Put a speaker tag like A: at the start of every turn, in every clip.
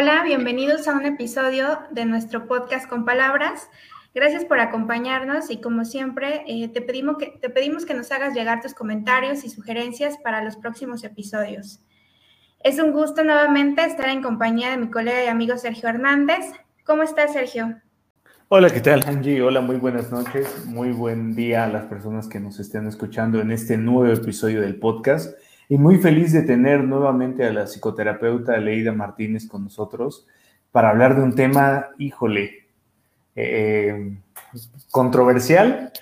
A: Hola, bienvenidos a un episodio de nuestro podcast con palabras. Gracias por acompañarnos y como siempre eh, te, pedimos que, te pedimos que nos hagas llegar tus comentarios y sugerencias para los próximos episodios. Es un gusto nuevamente estar en compañía de mi colega y amigo Sergio Hernández. ¿Cómo estás, Sergio?
B: Hola, ¿qué tal, Angie? Hola, muy buenas noches. Muy buen día a las personas que nos estén escuchando en este nuevo episodio del podcast y muy feliz de tener nuevamente a la psicoterapeuta Leida Martínez con nosotros para hablar de un tema, híjole, eh, controversial,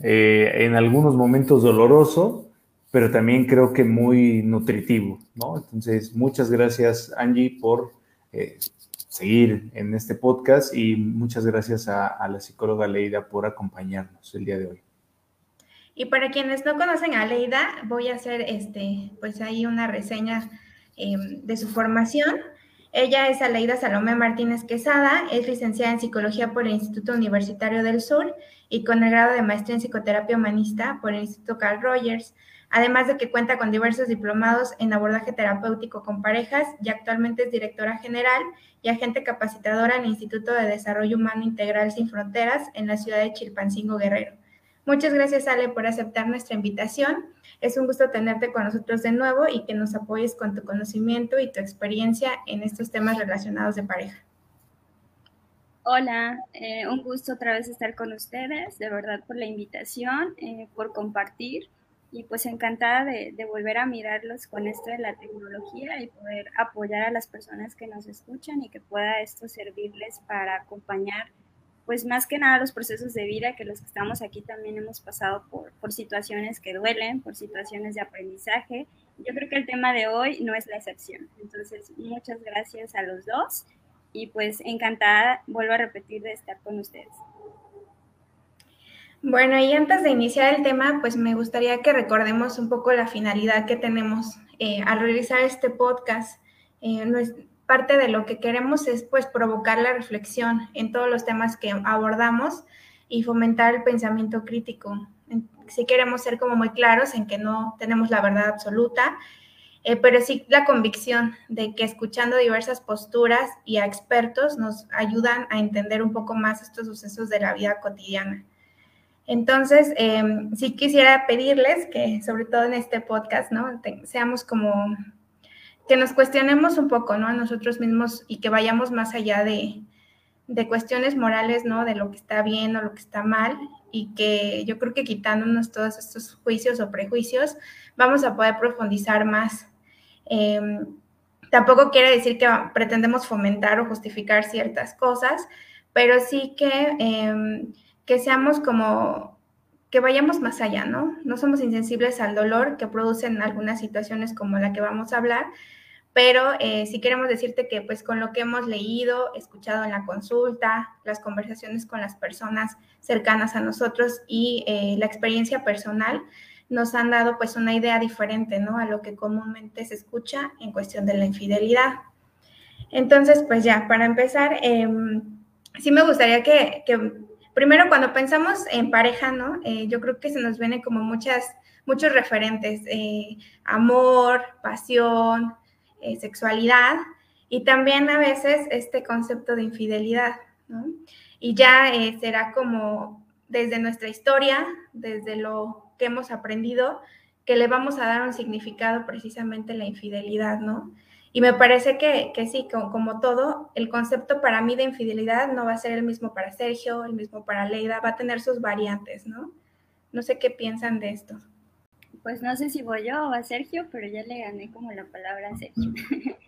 B: eh, en algunos momentos doloroso, pero también creo que muy nutritivo, ¿no? Entonces, muchas gracias, Angie, por eh, seguir en este podcast y muchas gracias a la psicóloga Leida por acompañarnos el día de hoy.
A: Y para quienes no conocen a Leida, voy a hacer este, pues ahí una reseña em, de su formación. Ella es Aleida Salomé Martínez Quesada, es licenciada en Psicología por el Instituto Universitario del Sur y con el grado de Maestría en Psicoterapia Humanista por el Instituto Carl Rogers, además de que cuenta con diversos diplomados en abordaje terapéutico con parejas y actualmente es directora general y agente capacitadora en el Instituto de Desarrollo Humano Integral Sin Fronteras en la ciudad de Chilpancingo Guerrero. Muchas gracias, Ale, por aceptar nuestra invitación. Es un gusto tenerte con nosotros de nuevo y que nos apoyes con tu conocimiento y tu experiencia en estos temas relacionados de pareja.
C: Hola, eh, un gusto otra vez estar con ustedes, de verdad por la invitación, eh, por compartir y pues encantada de, de, volver a mirarlos con esto de la tecnología y poder apoyar a las personas que nos escuchan y que pueda esto servirles para acompañar pues más que nada los procesos de vida que los que estamos aquí también hemos pasado por, por situaciones que duelen, por situaciones de aprendizaje. Yo creo que el tema de hoy no es la excepción. Entonces, muchas gracias a los dos y pues encantada, vuelvo a repetir, de estar con ustedes.
A: Bueno, y antes de iniciar el tema, pues me gustaría que recordemos un poco la finalidad que tenemos eh, al realizar este podcast. Eh, parte de lo que queremos es pues provocar la reflexión en todos los temas que abordamos y fomentar el pensamiento crítico. Si queremos ser como muy claros en que no tenemos la verdad absoluta, eh, pero sí la convicción de que escuchando diversas posturas y a expertos nos ayudan a entender un poco más estos sucesos de la vida cotidiana. Entonces, eh, sí quisiera pedirles que, sobre todo en este podcast, ¿no? seamos como que nos cuestionemos un poco, ¿no? A nosotros mismos y que vayamos más allá de, de cuestiones morales, ¿no? De lo que está bien o lo que está mal y que yo creo que quitándonos todos estos juicios o prejuicios vamos a poder profundizar más. Em, tampoco quiere decir que pretendemos fomentar o justificar ciertas cosas, pero sí que, em, que seamos como, que vayamos más allá, ¿no? No somos insensibles al dolor que producen algunas situaciones como la que vamos a hablar, pero eh, sí queremos decirte que pues con lo que hemos leído, escuchado en la consulta, las conversaciones con las personas cercanas a nosotros y eh, la experiencia personal, nos han dado pues una idea diferente, ¿no? A lo que comúnmente se escucha en cuestión de la infidelidad. Entonces, pues ya, para empezar, em, sí me gustaría que, que, primero cuando pensamos en pareja, ¿no? Eh, yo creo que se nos vienen como muchas, muchos referentes, amor, pasión, eh, sexualidad y también a veces este concepto de infidelidad, ¿no? Y ya eh, será como desde nuestra historia, desde lo que hemos aprendido, que le vamos a dar un significado precisamente a la infidelidad, ¿no? Y me parece que, que sí, como, todo, el concepto para mí de infidelidad no va a ser el mismo para Sergio, el mismo para Leida, va a tener sus variantes, ¿no? No sé qué piensan de esto
C: pues no sé si voy yo o a Sergio, pero ya le gané como la palabra a Sergio.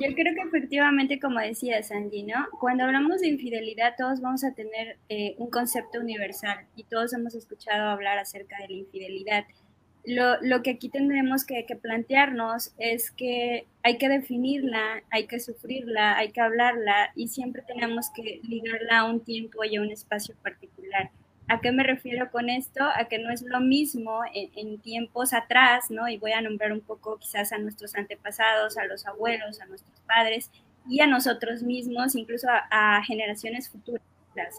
C: yo creo que efectivamente, como decía Sandy, ¿no? Cuando hablamos de infidelidad, todos vamos a tener eh, un concepto universal y todos hemos escuchado hablar acerca de la infidelidad. Lo, lo que aquí tendremos que, plantearnos es que hay que definirla, hay que sufrirla, hay que hablarla y siempre tenemos que ligarla a un tiempo y a un espacio particular. ¿A qué me refiero con esto? A que no es lo mismo en, tiempos atrás, ¿no? Y voy a nombrar un poco quizás a nuestros antepasados, a los abuelos, a nuestros padres y a nosotros mismos, incluso a, generaciones futuras,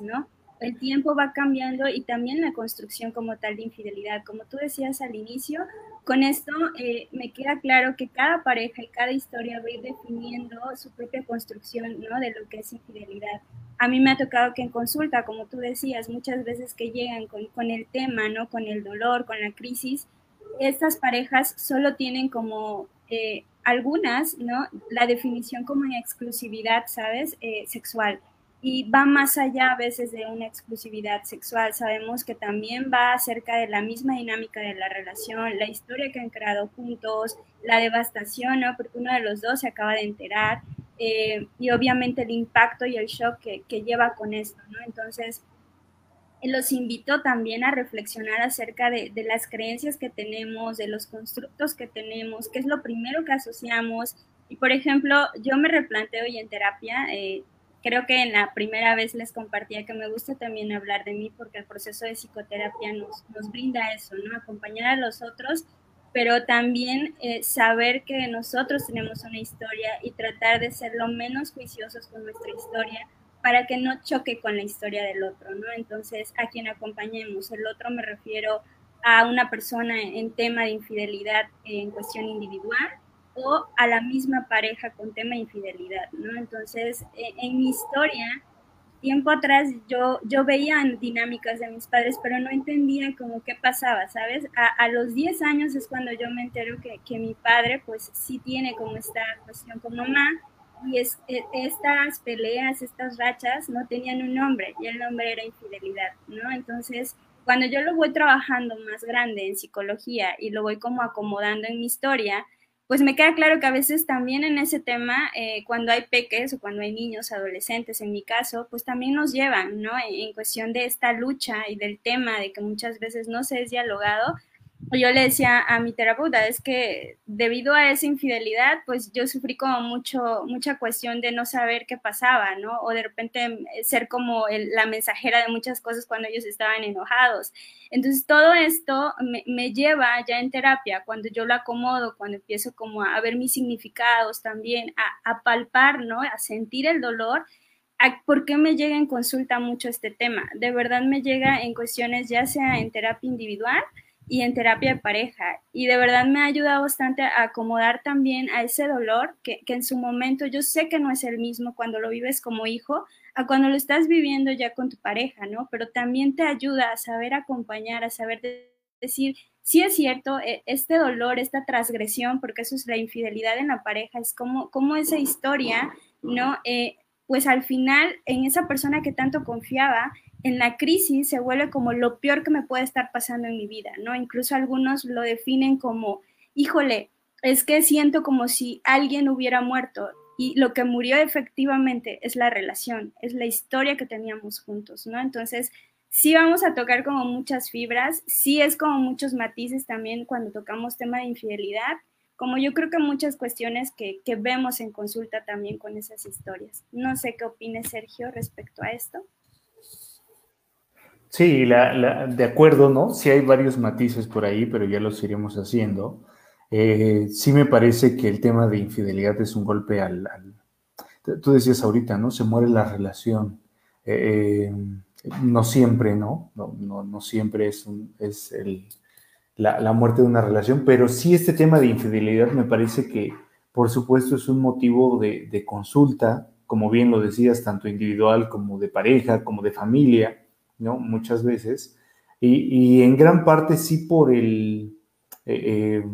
C: ¿no? El tiempo va cambiando y también la construcción como tal de infidelidad. Como tú decías al inicio, con esto eh, me queda claro que cada pareja y cada historia va a ir definiendo su propia construcción ¿no? de lo que es infidelidad. A mí me ha tocado que en consulta, como tú decías, muchas veces que llegan con, el tema, ¿no? con el dolor, con la crisis, estas parejas solo tienen como eh, algunas, ¿no? La definición como en exclusividad, ¿sabes? Eh, sexual y va más allá a veces de una exclusividad sexual. Sabemos que también va acerca de la misma dinámica de la relación, la historia que han creado juntos, la devastación, ¿no? Porque uno de los dos se acaba de enterar eh, y obviamente el impacto y el shock que, lleva con esto, ¿no? Entonces, los invito también a reflexionar acerca de, de, las creencias que tenemos, de los constructos que tenemos, qué es lo primero que asociamos. Y por ejemplo, yo me replanteo y en terapia, eh, creo que en la primera vez les compartía que me gusta también hablar de mí porque el proceso de psicoterapia nos, nos brinda eso, ¿no? Acompañar a los otros, pero también eh, saber que nosotros tenemos una historia y tratar de ser lo menos juiciosos con nuestra historia para que no choque con la historia del otro, ¿no? Entonces, a quien acompañemos, el otro me refiero a una persona en tema de infidelidad en cuestión individual a la misma pareja con tema de infidelidad, ¿no? Entonces, e, en, mi historia, tiempo atrás yo, yo veía dinámicas de mis padres, pero no entendía como qué pasaba, ¿sabes? A, a los 10 años es cuando yo me entero que, que, mi padre pues sí tiene como esta cuestión con mamá y es, e, estas peleas, estas rachas no tenían un nombre y el nombre era infidelidad, ¿no? Entonces, cuando yo lo voy trabajando más grande en psicología y lo voy como acomodando en mi historia, pues me queda claro que a veces también en ese tema, eh, cuando hay peques o cuando hay niños, adolescentes, en mi caso, pues también nos llevan, ¿no? En, en, cuestión de esta lucha y del tema de que muchas veces no se es dialogado, yo le decía a mi terapeuta, es que debido a esa infidelidad, pues yo sufrí como mucho, mucha cuestión de no saber qué pasaba, ¿no? O de repente ser como la mensajera de muchas cosas cuando ellos estaban enojados. Entonces todo esto me, me, lleva ya en terapia, cuando yo lo acomodo, cuando empiezo como a, ver mis significados también, a, a palpar, ¿no? A sentir el dolor. ¿Por qué me llega en consulta mucho este tema? De verdad me llega en cuestiones ya sea en terapia individual, y en terapia de pareja. Y de verdad me ha ayudado bastante a acomodar también a ese dolor que, que, en su momento yo sé que no es el mismo cuando lo vives como hijo a cuando lo estás viviendo ya con tu pareja, ¿no? Pero también te ayuda a saber acompañar, a saber decir, sí es cierto, e, este dolor, esta transgresión, porque eso es la infidelidad en la pareja, es como, como esa historia, ¿no? Eh, pues al final en esa persona que tanto confiaba, en la crisis se vuelve como lo peor que me puede estar pasando en mi vida, ¿no? Incluso algunos lo definen como, híjole, es que siento como si alguien hubiera muerto y lo que murió efectivamente es la relación, es la historia que teníamos juntos, ¿no? Entonces, sí vamos a tocar como muchas fibras, sí es como muchos matices también cuando tocamos tema de infidelidad, como yo creo que muchas cuestiones que, que vemos en consulta también con esas historias. No sé qué opine Sergio respecto a esto.
B: Sí, la, la, de acuerdo, ¿no? Sí hay varios matices por ahí, pero ya los iremos haciendo. Eh, sí me parece que el tema de infidelidad es un golpe al... al tú decías ahorita, ¿no? Se muere la relación. Eh, no siempre, ¿no? No, no, no siempre es, un, es el, la, la, muerte de una relación, pero sí este tema de infidelidad me parece que, por supuesto, es un motivo de, de consulta, como bien lo decías, tanto individual como de pareja, como de familia ¿no? Muchas veces. Y, y en gran parte sí por el, eh, eh,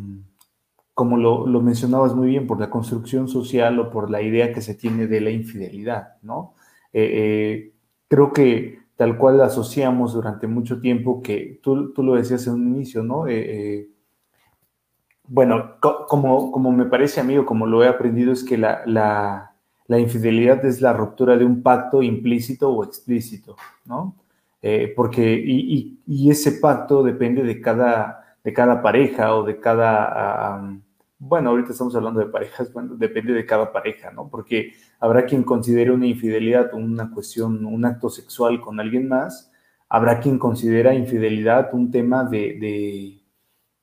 B: como lo, lo, mencionabas muy bien, por la construcción social o por la idea que se tiene de la infidelidad, ¿no? Eh, creo que tal cual la asociamos durante mucho tiempo, que tú, tú lo decías en un inicio, ¿no? bueno, co como, como me parece a mí o como lo he aprendido, es que la, la, la infidelidad es la ruptura de un pacto implícito o explícito, ¿no? Eh, porque y, y, ese pacto depende de cada, de cada pareja o de cada, um, bueno, ahorita estamos hablando de parejas, bueno, depende de cada pareja, ¿no? Porque habrá quien considere una infidelidad una cuestión, un acto sexual con alguien más, habrá quien considera infidelidad un tema de,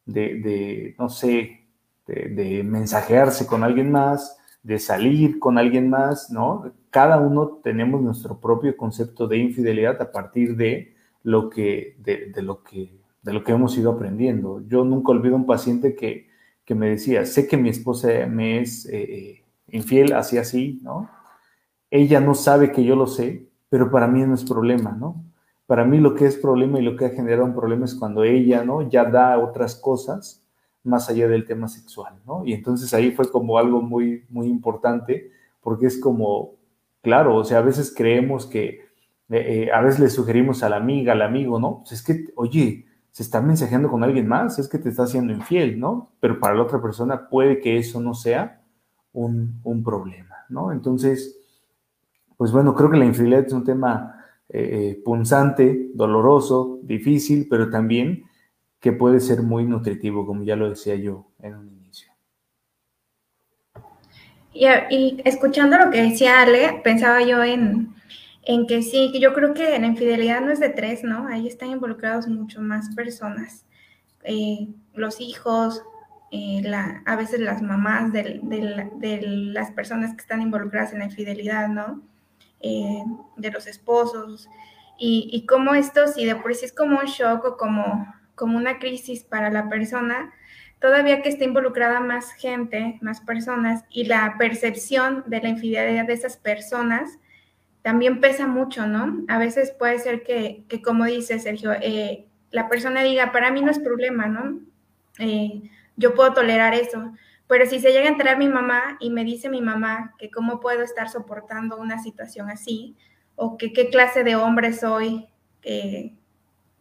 B: de, de, no sé, de mensajearse con alguien más, de salir con alguien más, ¿no? Cada uno tenemos nuestro propio concepto de infidelidad a partir de lo que, de, lo que, de lo que hemos ido aprendiendo. Yo nunca olvido un paciente que, que me decía, sé que mi esposa me es eh, eh, infiel, así así, ¿no? Ella no sabe que yo lo sé, pero para mí no es problema, ¿no? Para mí lo que es problema y lo que ha generado un problema es cuando ella, ¿no? Ya da otras cosas más allá del tema sexual, ¿no? Y entonces ahí fue como algo muy, muy importante, porque es como, claro, o sea, a veces creemos que, eh, eh, a veces le sugerimos a la amiga, al amigo, ¿no? Pues es que, oye, se está mensajeando con alguien más, es que te está haciendo infiel, ¿no? Pero para la otra persona puede que eso no sea un, un problema, ¿no? Entonces, pues bueno, creo que la infidelidad es un tema eh, punzante, doloroso, difícil, pero también que puede ser muy nutritivo, como ya lo decía yo en un inicio.
A: Y, escuchando lo que decía Ale, pensaba yo en, que sí, yo creo que la infidelidad no es de tres, ¿no? Ahí están involucrados mucho más personas. Eh, los hijos, eh, a veces las mamás de, las personas que están involucradas en la infidelidad, ¿no? Eh, de los esposos. Y, y cómo esto, si de por sí es como un shock o como como una crisis para la persona, todavía que esté involucrada más gente, más personas, y la percepción de la infidelidad de esas personas también pesa mucho, ¿no? A veces puede ser que, como dice Sergio, eh, la persona diga, para mí no es problema, ¿no? Eh, yo puedo tolerar eso. Pero si se llega a enterar mi mamá y me dice mi mamá que cómo puedo estar soportando una situación así, o que qué clase de hombre soy, eh,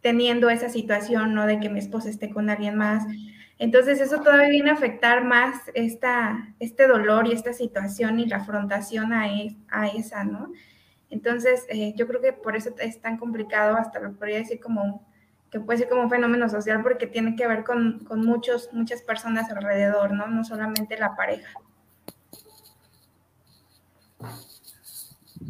A: teniendo esa situación, ¿no? De que mi esposa esté con alguien más. Entonces eso todavía viene a afectar más esta, este dolor y esta situación y la afrontación a, esa, ¿no? Entonces eh, yo creo que por eso es tan complicado, hasta lo podría decir como, que puede ser como un fenómeno social porque tiene que ver con, con muchos, muchas personas alrededor, ¿no? No solamente la pareja.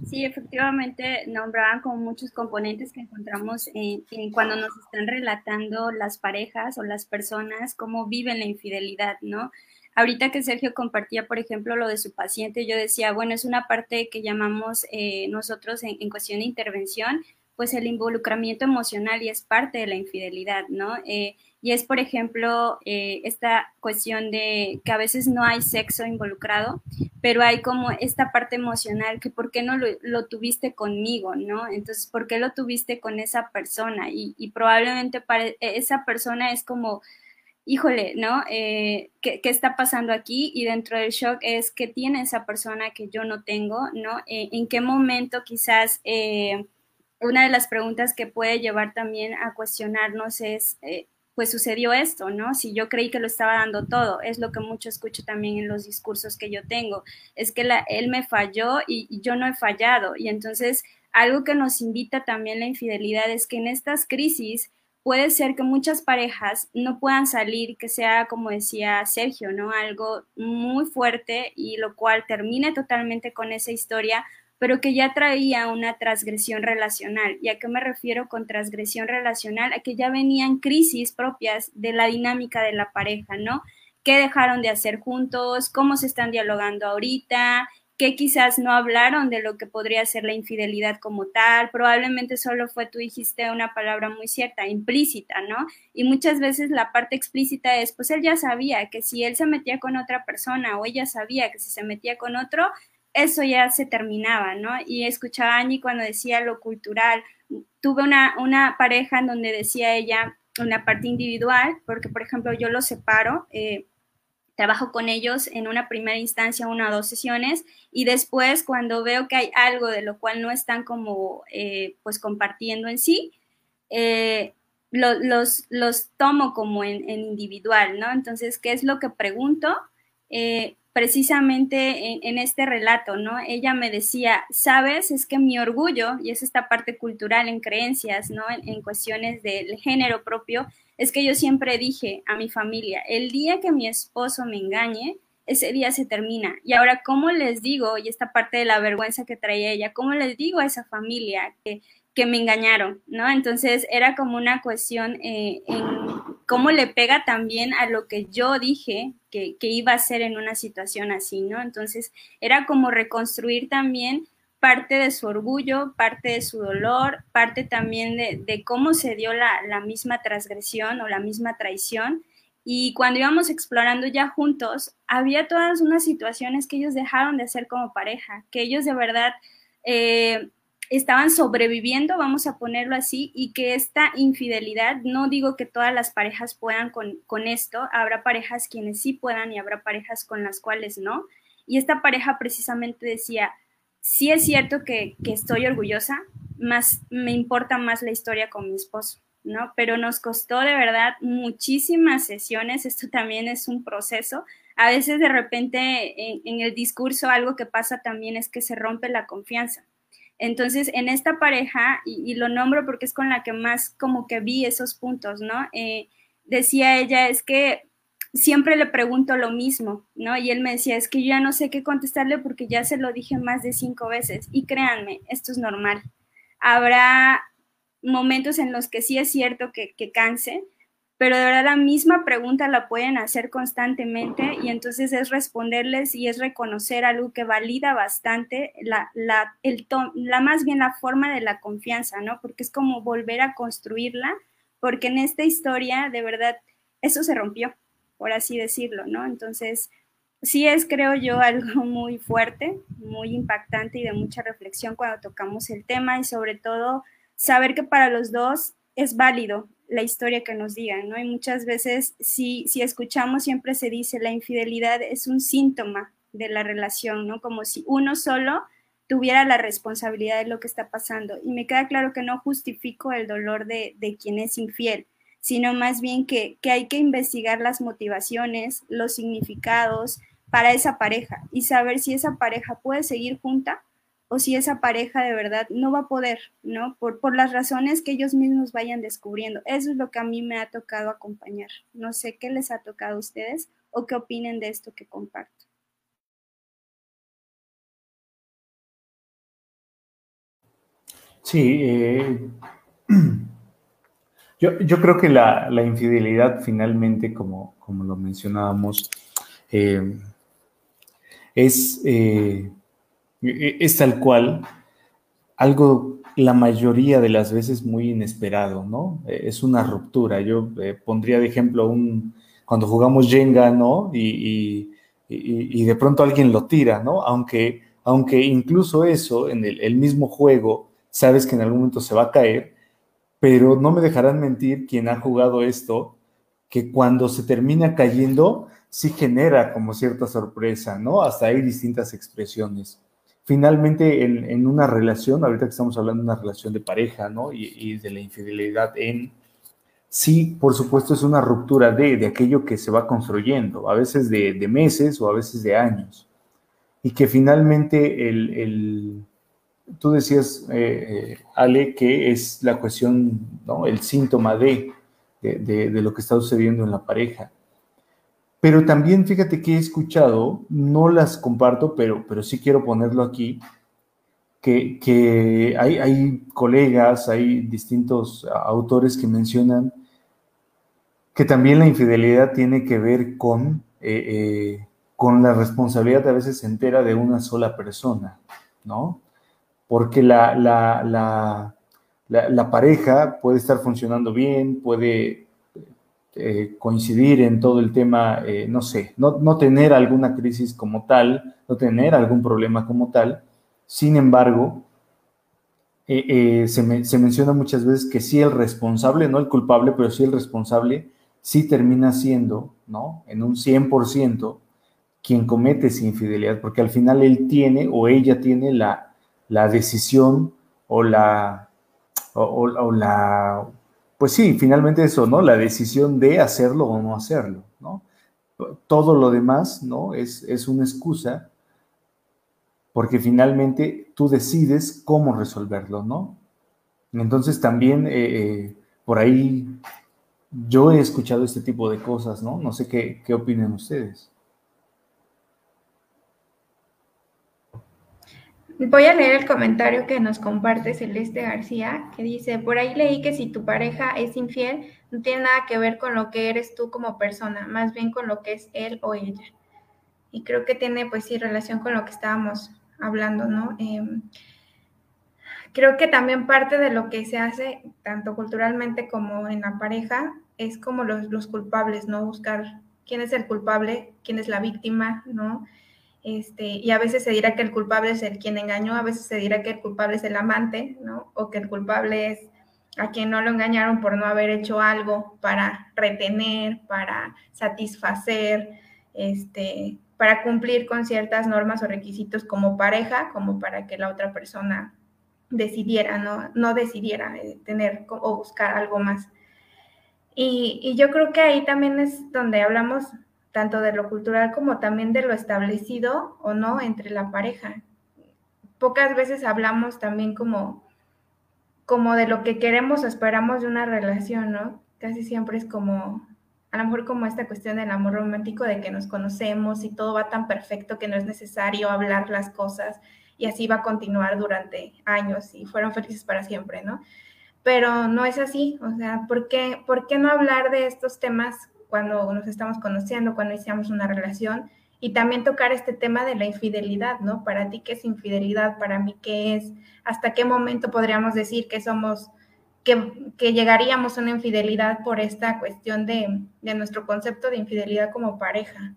C: Sí, efectivamente nombraban como muchos componentes que encontramos en, cuando nos están relatando las parejas o las personas cómo viven la infidelidad, ¿no? Ahorita que Sergio compartía, por ejemplo, lo de su paciente, yo decía, bueno, es una parte que llamamos eh, nosotros en, en, cuestión de intervención, pues el involucramiento emocional y es parte de la infidelidad, ¿no? Eh, y es, por ejemplo, eh, esta cuestión de que a veces no hay sexo involucrado, pero hay como esta parte emocional que por qué no lo, tuviste conmigo, ¿no? Entonces, ¿por qué lo tuviste con esa persona? Y, probablemente para e, esa persona es como, híjole, ¿no? Eh, ¿qué, está pasando aquí? Y dentro del shock es que tiene esa persona que yo no tengo, ¿no? Eh, ¿En qué momento quizás... una de las preguntas que puede llevar también a cuestionarnos es, pues sucedió esto, ¿no? Si yo creí que lo estaba dando todo, es lo que mucho escucho también en los discursos que yo tengo, es que él me falló y, yo no he fallado. Y entonces, algo que nos invita también la infidelidad es que en estas crisis puede ser que muchas parejas no puedan salir, que sea, como decía Sergio, ¿no? Algo muy fuerte y lo cual termine totalmente con esa historia pero que ya traía una transgresión relacional. ¿Y a qué me refiero con transgresión relacional? A que ya venían crisis propias de la dinámica de la pareja, ¿no? ¿Qué dejaron de hacer juntos? ¿Cómo se están dialogando ahorita? ¿Qué quizás no hablaron de lo que podría ser la infidelidad como tal? Probablemente solo fue, tú dijiste una palabra muy cierta, implícita, ¿no? Y muchas veces la parte explícita es, pues él ya sabía que si él se metía con otra persona o ella sabía que si se metía con otro, eso ya se terminaba, ¿no? Y escuchaba a Angie cuando decía lo cultural. Tuve una, una pareja en donde decía ella una parte individual, porque por ejemplo yo los separo, eh, trabajo con ellos en una primera instancia, una o dos sesiones, y después cuando veo que hay algo de lo cual no están como eh, pues compartiendo en sí, eh, los, los tomo como en, en, individual, ¿no? Entonces, ¿qué es lo que pregunto? Precisamente en, este relato, ¿no? Ella me decía, sabes, es que mi orgullo, y es esta parte cultural en creencias, ¿no? En, cuestiones del género propio, es que yo siempre dije a mi familia, el día que mi esposo me engañe, ese día se termina. Y ahora, ¿cómo les digo? Y esta parte de la vergüenza que traía ella, ¿cómo les digo a esa familia que, me engañaron? ¿No? Entonces era como una cuestión eh, en cómo le pega también a lo que yo dije que, iba a ser en una situación así, ¿no? Entonces era como reconstruir también parte de su orgullo, parte de su dolor, parte también de, cómo se dio la, la, misma transgresión o la misma traición. Y cuando íbamos explorando ya juntos, había todas unas situaciones que ellos dejaron de hacer como pareja, que ellos de verdad eh, estaban sobreviviendo, vamos a ponerlo así, y que esta infidelidad, no digo que todas las parejas puedan con, con esto, habrá parejas quienes sí puedan y habrá parejas con las cuales no. Y esta pareja precisamente decía, sí es cierto que, estoy orgullosa, más me importa más la historia con mi esposo, ¿no? Pero nos costó de verdad muchísimas sesiones, esto también es un proceso. A veces de repente en, el discurso algo que pasa también es que se rompe la confianza. Entonces, en esta pareja, y, lo nombro porque es con la que más como que vi esos puntos, ¿no? Eh, decía ella, es que siempre le pregunto lo mismo, ¿no? Y él me decía, es que ya no sé qué contestarle porque ya se lo dije más de cinco veces. Y créanme, esto es normal. Habrá momentos en los que sí es cierto que, canse, pero de verdad la misma pregunta la pueden hacer constantemente y entonces es responderles y es reconocer algo que valida bastante la, la, el la más bien la forma de la confianza, ¿no? Porque es como volver a construirla, porque en esta historia de verdad eso se rompió por así decirlo, ¿no? Entonces, sí es, creo yo, algo muy fuerte, muy impactante y de mucha reflexión cuando tocamos el tema y sobre todo saber que para los dos es válido la historia que nos digan, ¿no? Y muchas veces, si, si escuchamos, siempre se dice, la infidelidad es un síntoma de la relación, ¿no? Como si uno solo tuviera la responsabilidad de lo que está pasando. Y me queda claro que no justifico el dolor de, de quien es infiel, sino más bien que, hay que investigar las motivaciones, los significados para esa pareja y saber si esa pareja puede seguir junta o si esa pareja de verdad no va a poder, ¿no? Por, por las razones que ellos mismos vayan descubriendo. Eso es lo que a mí me ha tocado acompañar. No sé qué les ha tocado a ustedes o qué opinen de esto que comparto.
B: Sí, eh, Yo, creo que la, infidelidad finalmente, como, como lo mencionábamos, eh, es, eh, es tal cual algo la mayoría de las veces muy inesperado, ¿no? Es una ruptura. Yo eh, pondría de ejemplo un, cuando jugamos Jenga, ¿no? Y, de pronto alguien lo tira, ¿no? Aunque, aunque incluso eso, en el, el mismo juego, sabes que en algún momento se va a caer, pero no me dejarán mentir quien ha jugado esto, que cuando se termina cayendo, sí genera como cierta sorpresa, ¿no? Hasta hay distintas expresiones. Finalmente, en, una relación, ahorita que estamos hablando de una relación de pareja, ¿no? Y, de la infidelidad en, sí, por supuesto, es una ruptura de, de aquello que se va construyendo, a veces de, meses o a veces de años. Y que finalmente el tú decías, eh, eh, Ale, que es la cuestión, ¿no? el síntoma de, de, lo que está sucediendo en la pareja. Pero también fíjate que he escuchado, no las comparto, pero, pero sí quiero ponerlo aquí, que, que hay, hay, colegas, hay distintos autores que mencionan que también la infidelidad tiene que ver con, eh, con la responsabilidad a veces entera de una sola persona, ¿no? porque la, la, pareja puede estar funcionando bien, puede eh, coincidir en todo el tema, eh, no sé, no, tener alguna crisis como tal, no tener algún problema como tal. Sin embargo, eh, se, se, menciona muchas veces que sí el responsable, no el culpable, pero sí el responsable, sí termina siendo, ¿no? En un 100% quien comete esa infidelidad, porque al final él tiene o ella tiene la la decisión o la, o, la, pues sí, finalmente eso, ¿no? La decisión de hacerlo o no hacerlo, ¿no? Todo lo demás, ¿no? Es, es una excusa porque finalmente tú decides cómo resolverlo, ¿no? Entonces también eh, eh, por ahí yo he escuchado este tipo de cosas, ¿no? No sé qué, qué opinan ustedes.
A: Voy a leer el comentario que nos comparte Celeste García, que dice, por ahí leí que si tu pareja es infiel, no tiene nada que ver con lo que eres tú como persona, más bien con lo que es él o ella. Y creo que tiene, pues sí, relación con lo que estábamos hablando, ¿no? Em, creo que también parte de lo que se hace, tanto culturalmente como en la pareja, es como los, los culpables, ¿no? Buscar quién es el culpable, quién es la víctima, ¿no? Este, y a veces se dirá que el culpable es el quien engañó, a veces se dirá que el culpable es el amante, ¿no? O que el culpable es a quien no lo engañaron por no haber hecho algo para retener, para satisfacer, este, para cumplir con ciertas normas o requisitos como pareja, como para que la otra persona decidiera, no, no decidiera eh, tener o buscar algo más. Y, y yo creo que ahí también es donde hablamos tanto de lo cultural como también de lo establecido o no entre la pareja. Pocas veces hablamos también como, como de lo que queremos o esperamos de una relación, ¿no? Casi siempre es como, a lo mejor como esta cuestión del amor romántico, de que nos conocemos y todo va tan perfecto que no es necesario hablar las cosas y así va a continuar durante años y fueron felices para siempre, ¿no? Pero no es así, o sea, ¿por qué, ¿por qué no hablar de estos temas cuando nos estamos conociendo, cuando iniciamos una relación, y también tocar este tema de la infidelidad, ¿no? Para ti, ¿qué es infidelidad? Para mí, ¿qué es? ¿Hasta qué momento podríamos decir que somos, que, que llegaríamos a una infidelidad por esta cuestión de, de nuestro concepto de infidelidad como pareja?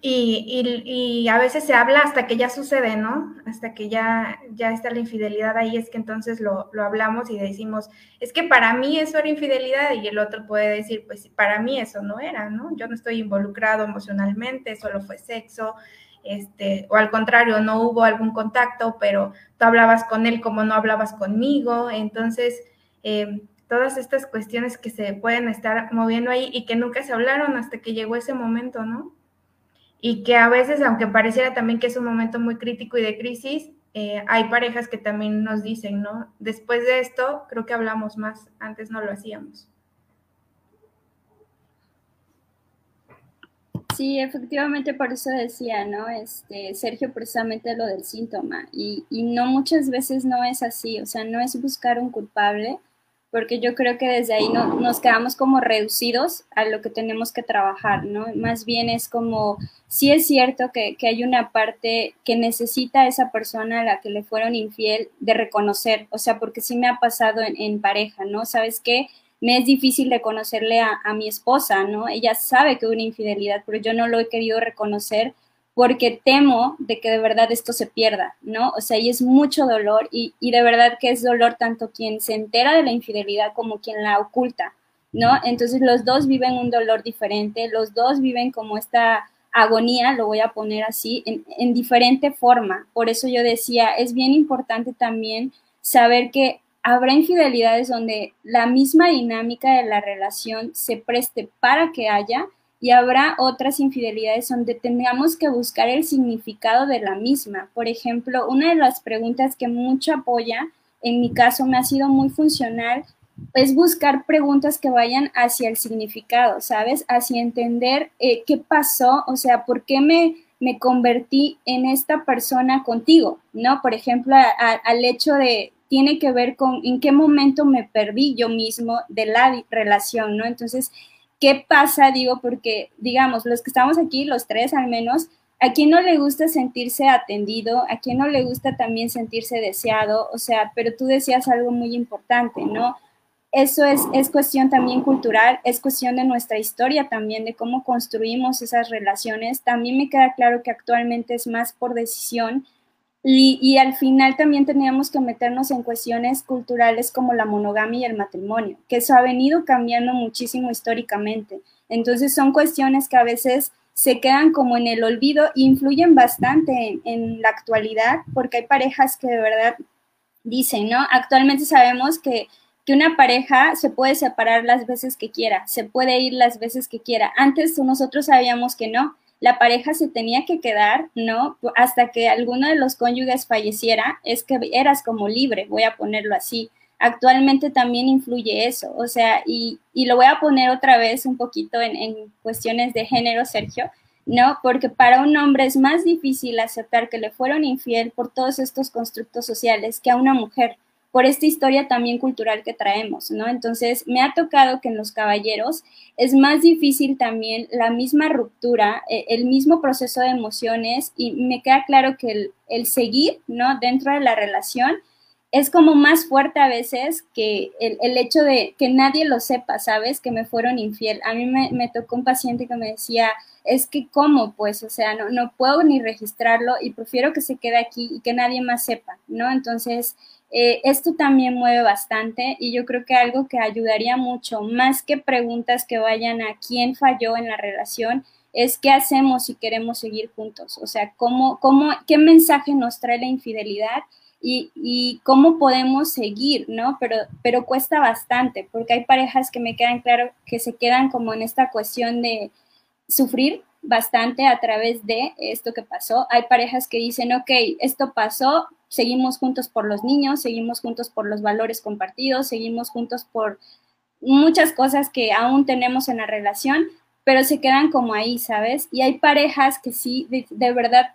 A: Y, y, a veces se habla hasta que ya sucede, ¿no? Hasta que ya, ya está la infidelidad ahí, es que entonces lo, lo, hablamos y decimos, es que para mí eso era infidelidad y el otro puede decir, pues para mí eso no era, ¿no? Yo no estoy involucrado emocionalmente, solo fue sexo, este, o al contrario, no hubo algún contacto, pero tú hablabas con él como no hablabas conmigo, entonces... Eh, todas estas cuestiones que se pueden estar moviendo ahí y que nunca se hablaron hasta que llegó ese momento, ¿no? Y que a veces, aunque pareciera también que es un momento muy crítico y de crisis, eh, hay parejas que también nos dicen, ¿no? Después de esto, creo que hablamos más, antes no lo hacíamos.
C: Sí, efectivamente, por eso decía, ¿no? Este, Sergio, precisamente lo del síntoma. Y, y no muchas veces no es así, o sea, no es buscar un culpable, porque yo creo que desde ahí no, nos quedamos como reducidos a lo que tenemos que trabajar, ¿no? Más bien es como, sí es cierto que, que hay una parte que necesita esa persona a la que le fueron infiel de reconocer, o sea, porque sí me ha pasado en, pareja, ¿no? ¿Sabes qué? Me es difícil reconocerle a, a mi esposa, ¿no? Ella sabe que hubo una infidelidad, pero yo no lo he querido reconocer porque temo de que de verdad esto se pierda, ¿no? O sea, y es mucho dolor y, y, de verdad que es dolor tanto quien se entera de la infidelidad como quien la oculta, ¿no? Entonces los dos viven un dolor diferente, los dos viven como esta agonía, lo voy a poner así, en, en diferente forma. Por eso yo decía, es bien importante también saber que habrá infidelidades donde la misma dinámica de la relación se preste para que haya, y habrá otras infidelidades donde tengamos que buscar el significado de la misma. Por ejemplo, una de las preguntas que mucho apoya, en mi caso me ha sido muy funcional, es buscar preguntas que vayan hacia el significado, ¿sabes? Hacia entender eh, qué pasó, o sea, por qué me, me convertí en esta persona contigo, ¿no? Por ejemplo, al hecho de, tiene que ver con en qué momento me perdí yo mismo de la relación, ¿no? Entonces, ¿Qué pasa? Digo, porque, digamos, los que estamos aquí, los tres al menos, ¿a quién no le gusta sentirse atendido? ¿A quién no le gusta también sentirse deseado? O sea, pero tú decías algo muy importante, ¿no? Eso es, es cuestión también cultural, es cuestión de nuestra historia también, de cómo construimos esas relaciones. También me queda claro que actualmente es más por decisión y, al final también teníamos que meternos en cuestiones culturales como la monogamia y el matrimonio, que eso ha venido cambiando muchísimo históricamente. Entonces son cuestiones que a veces se quedan como en el olvido e influyen bastante en, la actualidad, porque hay parejas que de verdad dicen, ¿no? Actualmente sabemos que, que una pareja se puede separar las veces que quiera, se puede ir las veces que quiera. Antes nosotros sabíamos que no, la pareja se tenía que quedar, ¿no? Hasta que alguno de los cónyuges falleciera, es que eras como libre, voy a ponerlo así. Actualmente también influye eso, o sea, y, y lo voy a poner otra vez un poquito en, en cuestiones de género, Sergio. ¿no? Porque para un hombre es más difícil aceptar que le fueron infiel por todos estos constructos sociales que a una mujer, por esta historia también cultural que traemos, ¿no? Entonces, me ha tocado que en los caballeros es más difícil también la misma ruptura, eh, el mismo proceso de emociones y me queda claro que el, el seguir, ¿no? Dentro de la relación es como más fuerte a veces que el, hecho de que nadie lo sepa, ¿sabes? Que me fueron infiel. A mí me, me, tocó un paciente que me decía, es que cómo, pues, o sea, no, no puedo ni registrarlo y prefiero que se quede aquí y que nadie más sepa, ¿no? Entonces, eh, esto también mueve bastante y yo creo que algo que ayudaría mucho, más que preguntas que vayan a quién falló en la relación, es qué hacemos si queremos seguir juntos, o sea, cómo, cómo, qué mensaje nos trae la infidelidad y, cómo podemos seguir, ¿no? Pero, pero cuesta bastante, porque hay parejas que me quedan claro que se quedan como en esta cuestión de sufrir bastante a través de esto que pasó. Hay parejas que dicen, ok, esto pasó, seguimos juntos por los niños, seguimos juntos por los valores compartidos, seguimos juntos por muchas cosas que aún tenemos en la relación, pero se quedan como ahí, ¿sabes? Y hay parejas que sí, de, verdad,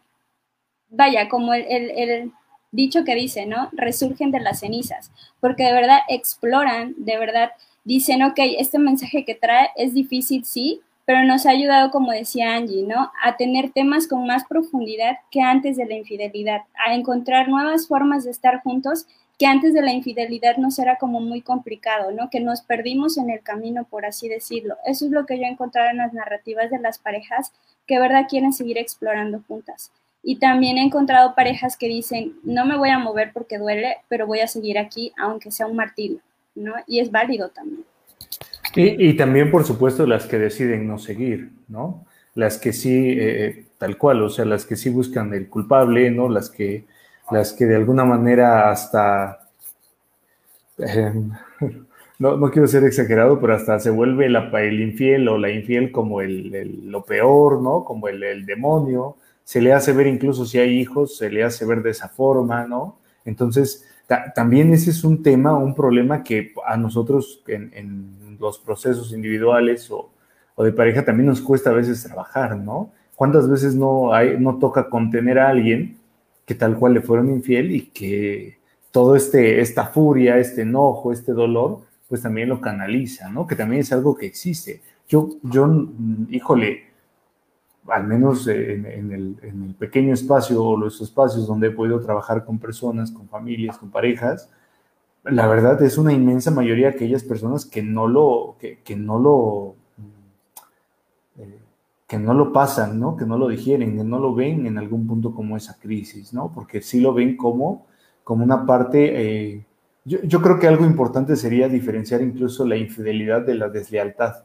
C: vaya, como el dicho que dice, ¿no? Resurgen de las cenizas, porque de verdad exploran, de verdad dicen, ok, este mensaje que trae es difícil, sí, pero nos ha ayudado, como decía Angie, ¿no? A tener temas con más profundidad que antes de la infidelidad, a encontrar nuevas formas de estar juntos que antes de la infidelidad nos era como muy complicado, ¿no? Que nos perdimos en el camino, por así decirlo. Eso es lo que yo he encontrado en las narrativas de las parejas que verdad quieren seguir explorando juntas. Y también he encontrado parejas que dicen, no me voy a mover porque duele, pero voy a seguir aquí aunque sea un martirio, ¿no? Y es válido también.
B: Y, también, por supuesto, las que deciden no seguir, ¿no? Las que sí, eh, tal cual, o sea, las que sí buscan el culpable, ¿no? Las que, las que de alguna manera hasta, em, no, no, quiero ser exagerado, pero hasta se vuelve el infiel o la infiel como el, lo peor, ¿no? Como el, demonio, se le hace ver incluso si hay hijos, se le hace ver de esa forma, ¿no? Entonces, también ese es un tema, un problema que a nosotros en, los procesos individuales o, de pareja también nos cuesta a veces trabajar, ¿no? ¿Cuántas veces no, hay, no toca contener a alguien que tal cual le fueron infiel y que todo este, esta furia, este enojo, este dolor, pues también lo canaliza, ¿no? Que también es algo que existe. Yo, yo, híjole, al menos en, el, pequeño espacio o los espacios donde he podido trabajar con personas, con familias, con parejas, la verdad es una inmensa mayoría de aquellas personas que no lo, que, no lo, eh, que no lo pasan, ¿no? Que no lo digieren, que no lo ven en algún punto como esa crisis, ¿no? Porque sí lo ven como, como una parte, eh, yo, yo creo que algo importante sería diferenciar incluso la infidelidad de la deslealtad,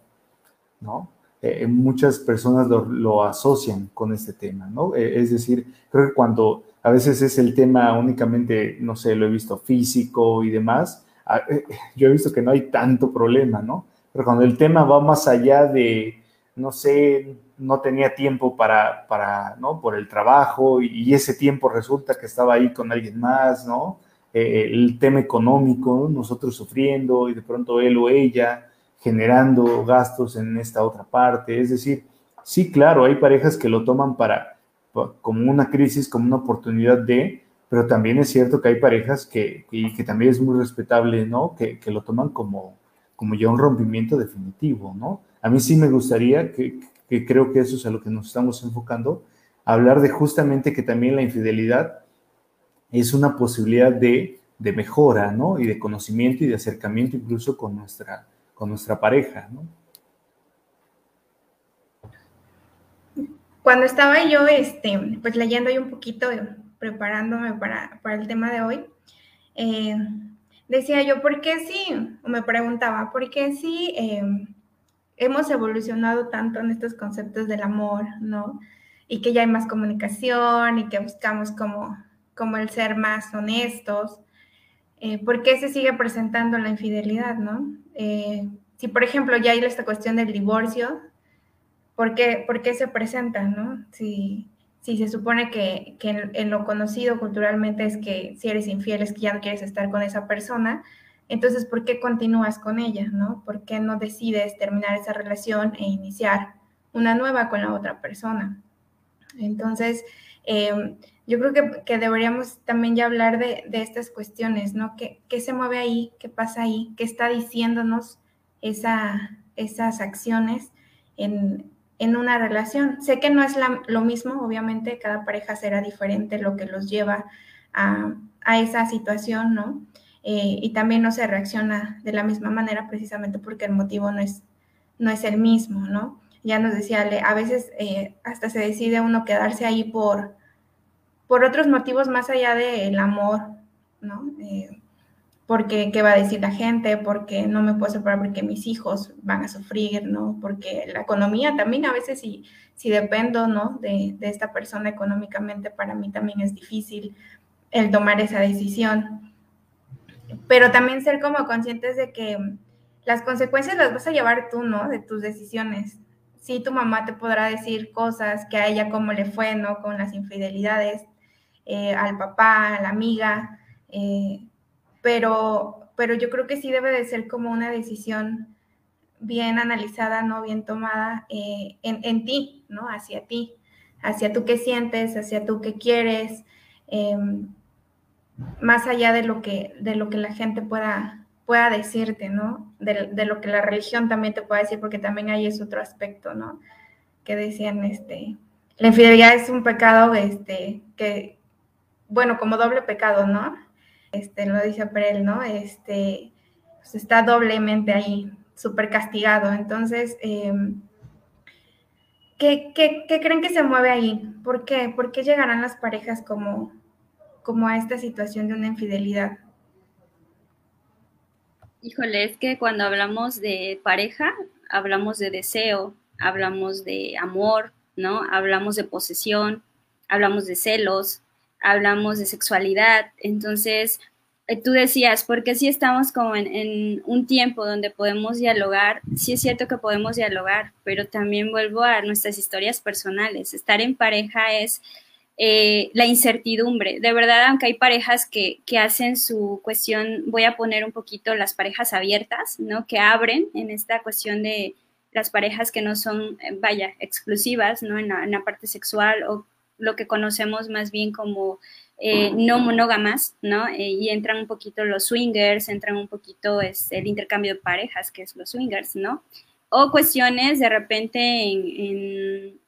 B: ¿no? Eh, muchas personas lo, asocian con este tema, ¿no? Es decir, creo que cuando a veces es el tema únicamente, no sé, lo he visto físico y demás, eh, yo he visto que no hay tanto problema, ¿no? Pero cuando el tema va más allá de, no sé, no tenía tiempo para, para ¿no? Por el trabajo y, ese tiempo resulta que estaba ahí con alguien más, ¿no? el tema económico, nosotros sufriendo y de pronto él o ella, generando gastos en esta otra parte. Es decir, sí, claro, hay parejas que lo toman para, como una crisis, como una oportunidad de, pero también es cierto que hay parejas que, y que también es muy respetable, ¿no? Que, lo toman como, como ya un rompimiento definitivo, ¿no? A mí sí me gustaría, que, que creo que eso es a lo que nos estamos enfocando, hablar de justamente que también la infidelidad es una posibilidad de, de mejora, ¿no? Y de conocimiento y de acercamiento incluso con nuestra, con nuestra pareja, ¿no?
A: Cuando estaba yo, este, pues leyendo yo un poquito, preparándome para, el tema de hoy, eh, decía yo, ¿por qué sí? O me preguntaba, ¿por qué sí eh, hemos evolucionado tanto en estos conceptos del amor, ¿no? Y que ya hay más comunicación y que buscamos como, como el ser más honestos. Eh, ¿Por qué se sigue presentando la infidelidad, no? Eh, si, por ejemplo, ya hay esta cuestión del divorcio, ¿por qué, por qué se presenta, no? Si, si se supone que, en, lo conocido culturalmente es que si eres infiel es que ya no quieres estar con esa persona, entonces, ¿por qué continúas con ella, no? ¿Por qué no decides terminar esa relación e iniciar una nueva con la otra persona. Entonces, em, yo creo que, deberíamos también ya hablar de, estas cuestiones, ¿no? ¿Qué, ¿Qué, se mueve ahí? ¿Qué pasa ahí? ¿Qué está diciéndonos esa, esas acciones en, en, una relación? Sé que no es lo mismo, obviamente, cada pareja será diferente lo que los lleva a, a esa situación, ¿no? Eh, y también no se reacciona de la misma manera precisamente porque el motivo no es, no es el mismo, ¿no? Ya nos decía, a veces eh, hasta se decide uno quedarse ahí por por otros motivos más allá del amor, ¿no? Eh, porque qué va a decir la gente, porque no me puedo separar porque mis hijos van a sufrir, ¿no? Porque la economía también a veces si, si dependo, ¿no? De, de esta persona económicamente, para mí también es difícil el tomar esa decisión. Pero también ser como conscientes de que las consecuencias las vas a llevar tú, ¿no? De tus decisiones. Sí, tu mamá te podrá decir cosas que a ella como le fue, ¿no? Con las infidelidades, eh, al papá, a la amiga, eh, pero, pero yo creo que sí debe de ser como una decisión bien analizada, ¿no? Bien tomada eh, en, en, ti, ¿no? Hacia ti, hacia tú que sientes, hacia tú que quieres, em, más allá de lo que, de lo que la gente pueda, pueda decirte, ¿no? De, de, lo que la religión también te pueda decir, porque también ahí es otro aspecto, ¿no? Que decían, este, la infidelidad es un pecado, este, que, bueno, como doble pecado, ¿no? Este, lo dice Perel, ¿no? Este, pues está doblemente ahí, súper castigado. Entonces, em, ¿qué, creen que se mueve ahí? ¿Por qué? ¿Por qué llegarán las parejas como, como a esta situación de una infidelidad?
C: Híjole, es que cuando hablamos de pareja, hablamos de deseo, hablamos de amor, ¿no? Hablamos de posesión, hablamos de celos, hablamos de sexualidad. Entonces, eh, tú decías, porque si estamos como en, un tiempo donde podemos dialogar, sí es cierto que podemos dialogar, pero también vuelvo a nuestras historias personales. Estar en pareja es eh, la incertidumbre. De verdad, aunque hay parejas que, que, hacen su cuestión, voy a poner un poquito las parejas abiertas, ¿no? Que abren en esta cuestión de las parejas que no son, eh, vaya, exclusivas, ¿no? En la, en la parte sexual o lo que conocemos más bien como eh, no monógamas, ¿no? Eh, y entran un poquito los swingers, entran un poquito es, el intercambio de parejas, que es los swingers, ¿no? O cuestiones de repente en,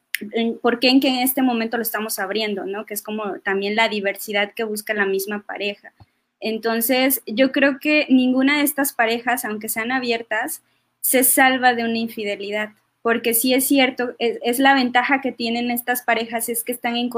C: por qué en que en este momento lo estamos abriendo, ¿no? Que es como también la diversidad que busca la misma pareja. Entonces, yo creo que ninguna de estas parejas, aunque sean abiertas, se salva de una infidelidad, porque sí es cierto, es, la ventaja que tienen estas parejas, es que están en,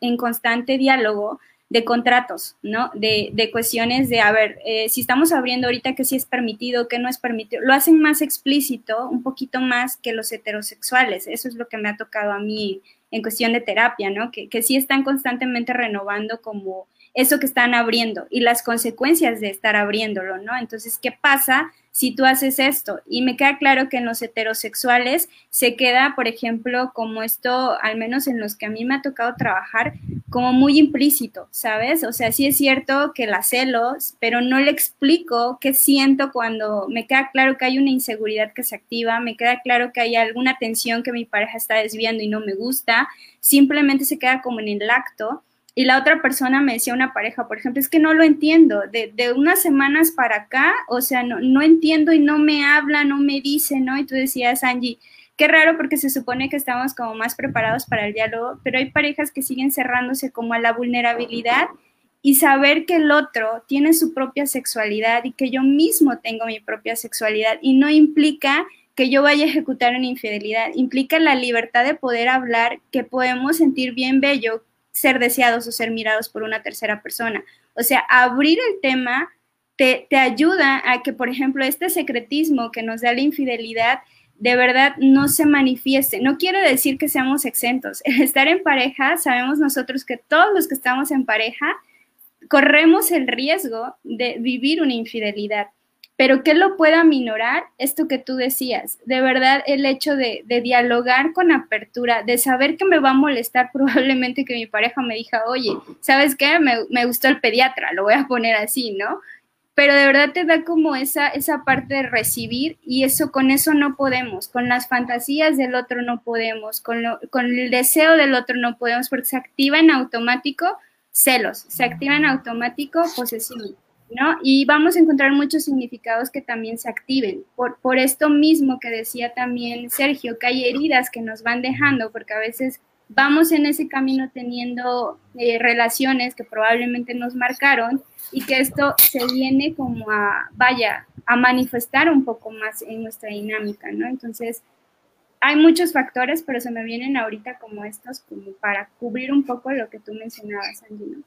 C: en constante diálogo de contratos, ¿no? De, de cuestiones de, a ver, eh, si estamos abriendo ahorita que sí es permitido, que no es permitido, lo hacen más explícito, un poquito más que los heterosexuales. Eso es lo que me ha tocado a mí en cuestión de terapia, ¿no? Que, que sí están constantemente renovando como eso que están abriendo y las consecuencias de estar abriéndolo, ¿no? Entonces, ¿qué pasa si tú haces esto? Y me queda claro que en los heterosexuales se queda, por ejemplo, como esto, al menos en los que a mí me ha tocado trabajar, como muy implícito, ¿sabes? O sea, sí es cierto que la celos, pero no le explico qué siento cuando me queda claro que hay una inseguridad que se activa, me queda claro que hay alguna tensión que mi pareja está desviando y no me gusta, simplemente se queda como en el acto y la otra persona me decía una pareja, por ejemplo, es que no lo entiendo, de, de unas semanas para acá, o sea, no, no, entiendo y no me habla, no me dice, ¿no? Y tú decías, Angie, qué raro porque se supone que estamos como más preparados para el diálogo, pero hay parejas que siguen cerrándose como a la vulnerabilidad y saber que el otro tiene su propia sexualidad y que yo mismo tengo mi propia sexualidad y no implica que yo vaya a ejecutar una infidelidad, implica la libertad de poder hablar, que podemos sentir bien bello, ser deseados o ser mirados por una tercera persona. O sea, abrir el tema te, ayuda a que, por ejemplo, este secretismo que nos da la infidelidad de verdad no se manifieste. No quiere decir que seamos exentos. Estar en pareja, sabemos nosotros que todos los que estamos en pareja corremos el riesgo de vivir una infidelidad. Pero ¿qué lo pueda minorar? Esto que tú decías, de verdad el hecho de, dialogar con apertura, de saber que me va a molestar probablemente que mi pareja me diga, oye, ¿sabes qué? Me, me, gustó el pediatra, lo voy a poner así, ¿no? pero de verdad te da como esa, esa parte de recibir y eso con eso no podemos, con las fantasías del otro no podemos, con, con el deseo del otro no podemos porque se activa en automático celos, se activa en automático posesión, ¿no? Y vamos a encontrar muchos significados que también se activen. Por, por esto mismo que decía también Sergio, que hay heridas que nos van dejando, porque a veces vamos en ese camino teniendo eh, relaciones que probablemente nos marcaron y que esto se viene como a, vaya, a manifestar un poco más en nuestra dinámica, ¿no? Entonces, hay muchos factores, pero se me vienen ahorita como estos, como para cubrir un poco lo que tú mencionabas, Angie,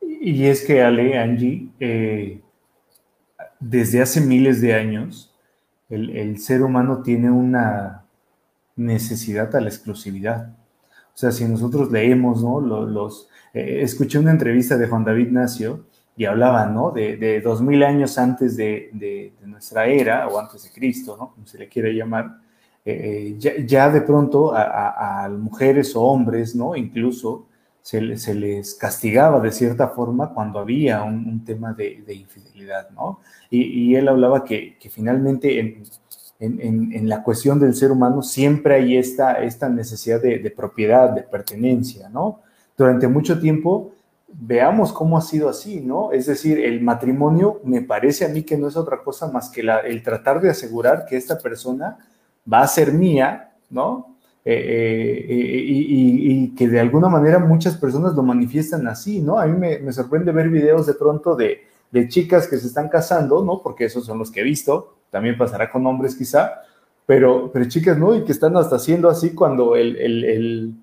B: Y es que, Ale, Angie, eh, desde hace miles de años, el, el ser humano tiene una necesidad a la exclusividad. O sea, si nosotros leemos, ¿no? Los, eh, escuché una entrevista de Juan David Nacio y hablaba, ¿no? De, dos mil años antes de, nuestra era, o antes de Cristo, ¿no? Como se le quiere llamar, eh, eh, ya, de pronto a, mujeres o hombres, ¿no? Incluso se, les castigaba de cierta forma cuando había un, tema de, infidelidad, ¿no? Y, él hablaba que, finalmente en, la cuestión del ser humano siempre hay esta necesidad de, propiedad, de pertenencia, ¿no? Durante mucho tiempo, veamos cómo ha sido así, ¿no? Es decir, el matrimonio me parece a mí que no es otra cosa más que el tratar de asegurar que esta persona va a ser mía, ¿no? Eh, eh, eh, y, que de alguna manera muchas personas lo manifiestan así, ¿no? A mí me, sorprende ver videos de pronto de, de chicas que se están casando, ¿no? Porque esos son los que he visto, también pasará con hombres quizá, pero, pero chicas, ¿no? Y que están hasta haciendo así cuando el, el,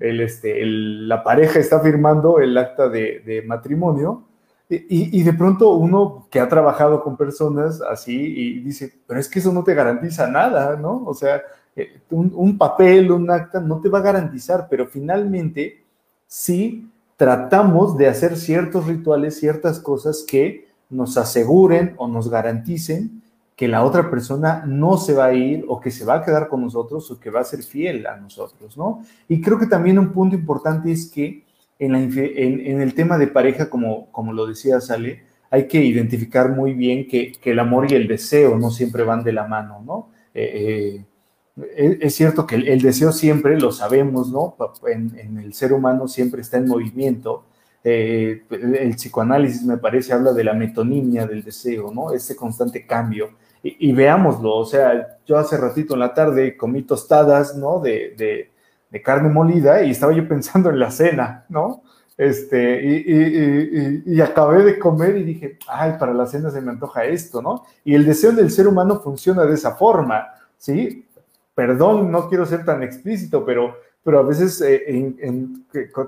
B: el, este, la pareja está firmando el acta de, de matrimonio. Y, y, de pronto uno que ha trabajado con personas así y dice, pero es que eso no te garantiza nada, ¿no? O sea, eh, un, papel, un acta no te va a garantizar, pero finalmente sí tratamos de hacer ciertos rituales, ciertas cosas que nos aseguren o nos garanticen que la otra persona no se va a ir o que se va a quedar con nosotros o que va a ser fiel a nosotros, ¿no? Y creo que también un punto importante es que en, el tema de pareja, como, como lo decía Sale, hay que identificar muy bien que, el amor y el deseo no siempre van de la mano, ¿no? Eh, eh, es cierto que el, deseo siempre, lo sabemos, ¿no? En, el ser humano siempre está en movimiento. Eh, el psicoanálisis, me parece, habla de la metonimia del deseo, ¿no? Ese constante cambio y, veámoslo, o sea, yo hace ratito en la tarde comí tostadas, ¿no? De, de, carne molida y estaba yo pensando en la cena, ¿no? Este, y, y, acabé de comer y dije, ay, para la cena se me antoja esto, ¿no? Y el deseo del ser humano funciona de esa forma, ¿sí? Perdón, no quiero ser tan explícito, pero, pero a veces eh,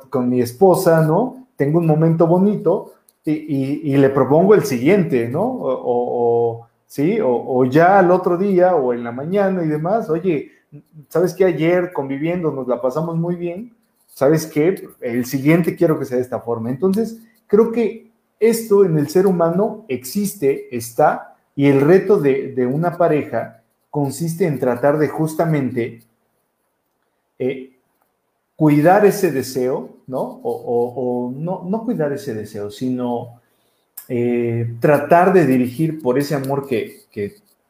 B: con, mi esposa, ¿no? Tengo un momento bonito y, le propongo el siguiente, ¿no? o ¿sí? O, ya al otro día o en la mañana y demás, oye, ¿sabes qué? Ayer conviviendo nos la pasamos muy bien, ¿sabes qué? El siguiente quiero que sea de esta forma. Entonces, creo que esto en el ser humano existe, está, y el reto de, una pareja consiste en tratar de justamente eh, cuidar ese deseo, ¿no? O, no, cuidar ese deseo, sino eh, tratar de dirigir por ese amor que,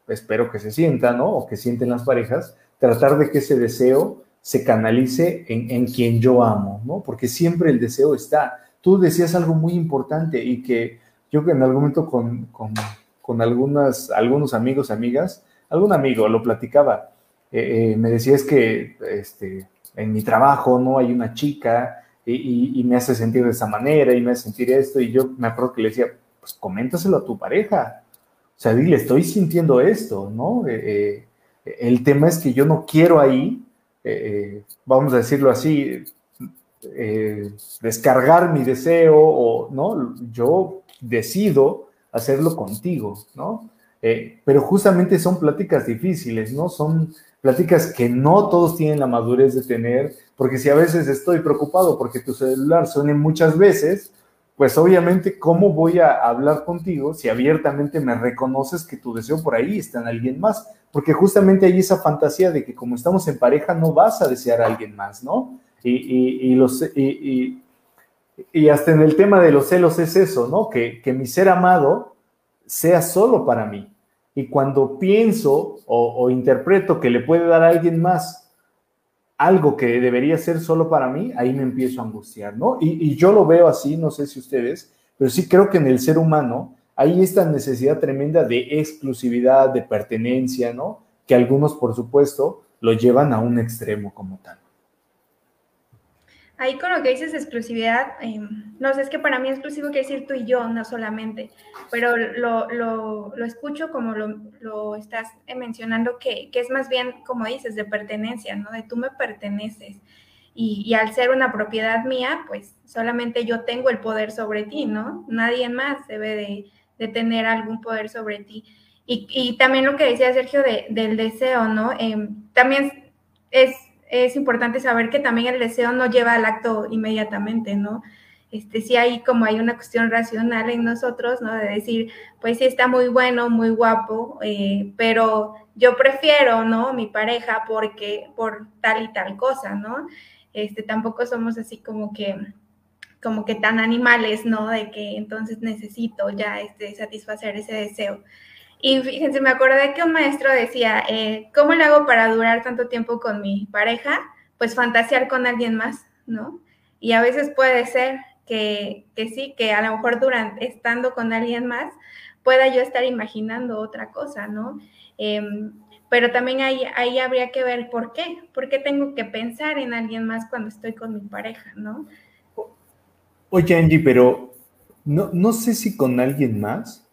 B: espero que se sienta, ¿no? O que sienten las parejas, tratar de que ese deseo se canalice en, quien yo amo, ¿no? Porque siempre el deseo está. Tú decías algo muy importante y que yo en algún momento con, con, algunas, algunos amigos, amigas, algún amigo lo platicaba, eh, eh, me decía es que este, en mi trabajo no hay una chica y, me hace sentir de esa manera y me hace sentir esto y yo me acuerdo que le decía, pues coméntaselo a tu pareja. O sea, dile, estoy sintiendo esto, ¿no? Eh, el tema es que yo no quiero ahí, vamos a decirlo así, descargar mi deseo o, ¿no? Yo decido hacerlo contigo, ¿no? Pero justamente son pláticas difíciles, ¿no? Son pláticas que no todos tienen la madurez de tener, porque si a veces estoy preocupado porque tu celular suene muchas veces, pues obviamente, ¿cómo voy a hablar contigo si abiertamente me reconoces que tu deseo por ahí está en alguien más? Porque justamente hay esa fantasía de que como estamos en pareja no vas a desear a alguien más, ¿no? Y, los, y, hasta en el tema de los celos es eso, ¿no? Que, mi ser amado sea solo para mí. Y cuando pienso o, interpreto que le puede dar a alguien más algo que debería ser solo para mí, ahí me empiezo a angustiar, ¿no? Y, y yo lo veo así, no sé si ustedes, pero sí creo que en el ser humano hay esta necesidad tremenda de exclusividad, de pertenencia, ¿no? Que algunos, por supuesto, lo llevan a un extremo como tal.
A: Ahí con lo que dices exclusividad, em, no sé, es que para mí exclusivo quiere decir tú y yo, no solamente, pero lo, lo, lo escucho como lo, lo estás mencionando, que, que, es más bien, como dices, de pertenencia, ¿no? De tú me perteneces. Y, y, al ser una propiedad mía, pues solamente yo tengo el poder sobre ti, ¿no? Nadie más debe de, de tener algún poder sobre ti. Y, y, también lo que decía Sergio de, del deseo, ¿no? Em, también es es importante saber que también el deseo no lleva al acto inmediatamente, ¿no? Este, sí hay como hay una cuestión racional en nosotros, ¿no? De decir, pues sí está muy bueno, muy guapo, eh, pero yo prefiero, ¿no? Mi pareja porque por tal y tal cosa, ¿no? Este, tampoco somos así como que, como que tan animales, ¿no? De que entonces necesito ya este, satisfacer ese deseo. Y fíjense, me acordé que un maestro decía, eh, ¿cómo le hago para durar tanto tiempo con mi pareja? Pues fantasear con alguien más, ¿no? Y a veces puede ser que, sí, que a lo mejor durante, estando con alguien más, pueda yo estar imaginando otra cosa, ¿no? Em, pero también ahí, ahí habría que ver por qué, por qué tengo que pensar en alguien más cuando estoy con mi pareja, ¿no?
B: Oye, Angie, pero no sé si con alguien más,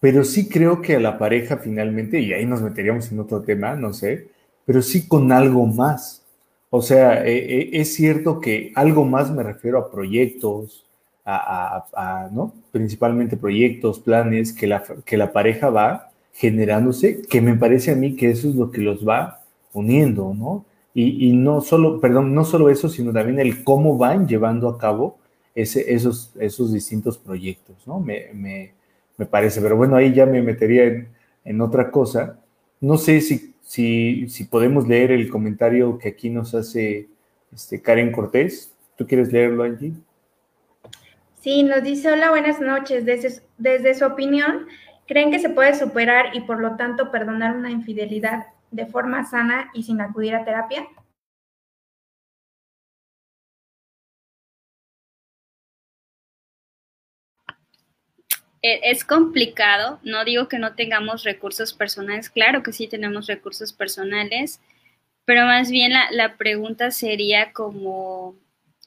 B: pero sí creo que a la pareja finalmente, y ahí nos meteríamos en otro tema, no sé, pero sí con algo más. O sea, eh, eh, es cierto que algo más me refiero a proyectos, a, ¿no? Principalmente proyectos, planes que la, que la pareja va generándose, que me parece a mí que eso es lo que los va uniendo, ¿no? Y, no solo, perdón, no solo eso, sino también el cómo van llevando a cabo ese, esos, esos distintos proyectos, ¿no? Me, me, me parece. Pero bueno, ahí ya me metería en, otra cosa. No sé si, si, si, podemos leer el comentario que aquí nos hace este, Karen Cortés. ¿Tú quieres leerlo, Angie?
A: Sí, nos dice, hola, buenas noches. Desde, desde su opinión, ¿creen que se puede superar y por lo tanto perdonar una infidelidad de forma sana y sin acudir a terapia?
C: Es complicado, no digo que no tengamos recursos personales, claro que sí tenemos recursos personales, pero más bien la, pregunta sería como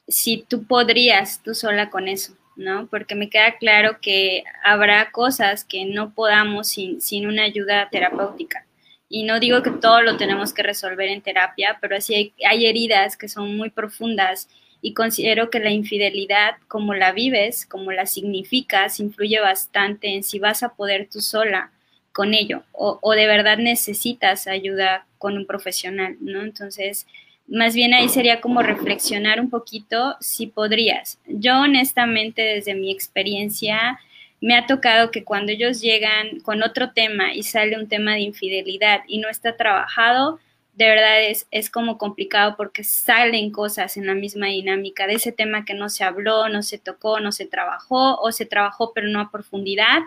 C: si tú podrías tú sola con eso, ¿no? Porque me queda claro que habrá cosas que no podamos sin, sin una ayuda terapéutica. Y no digo que todo lo tenemos que resolver en terapia, pero sí hay, hay heridas que son muy profundas y considero que la infidelidad, como la vives, como la significas, influye bastante en si vas a poder tú sola con ello o, de verdad necesitas ayuda con un profesional, ¿no? Entonces, más bien ahí sería como reflexionar un poquito si podrías. Yo honestamente desde mi experiencia me ha tocado que cuando ellos llegan con otro tema y sale un tema de infidelidad y no está trabajado, de verdad es, es como complicado porque salen cosas en la misma dinámica de ese tema que no se habló, no se tocó, no se trabajó o se trabajó pero no a profundidad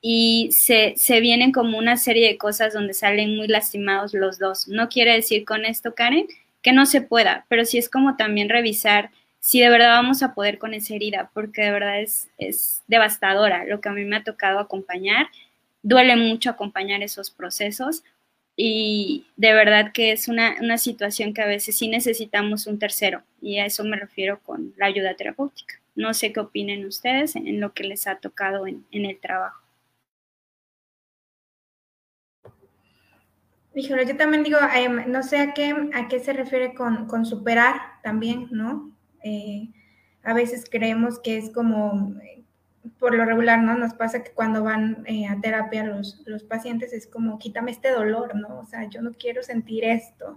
C: y se, se vienen como una serie de cosas donde salen muy lastimados los dos. No quiere decir con esto, Karen, que no se pueda, pero sí es como también revisar si de verdad vamos a poder con esa herida, porque de verdad es, es devastadora lo que a mí me ha tocado acompañar. Duele mucho acompañar esos procesos, y de verdad que es una, una, situación que a veces sí necesitamos un tercero y a eso me refiero con la ayuda terapéutica. No sé qué opinen ustedes en lo que les ha tocado en, en el trabajo.
A: Híjole, yo también digo, em, no sé a qué, a qué se refiere con, con superar también, ¿no? Eh, a veces creemos que es como por lo regular, ¿no? Nos pasa que cuando van eh, a terapia los, los pacientes es como, quítame este dolor, ¿no? O sea, yo no quiero sentir esto.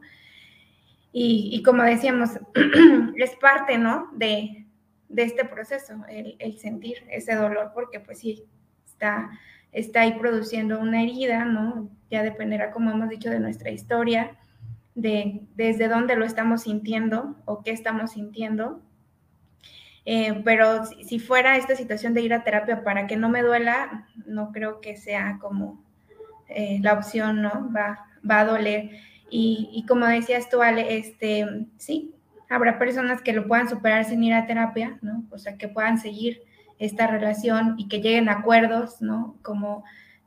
A: Y, y como decíamos, es parte, ¿no? De, de este proceso, el, el, sentir ese dolor, porque pues sí, está, está ahí produciendo una herida, ¿no? Ya dependerá, como hemos dicho, de nuestra historia, de desde dónde lo estamos sintiendo o qué estamos sintiendo Eh, pero si, fuera esta situación de ir a terapia para que no me duela, no creo que sea como eh, la opción, ¿no? Va, va a doler. Y, y, como decías tú, Ale, este, sí, habrá personas que lo puedan superar sin ir a terapia, ¿no? O sea, que puedan seguir esta relación y que lleguen a acuerdos, ¿no? Como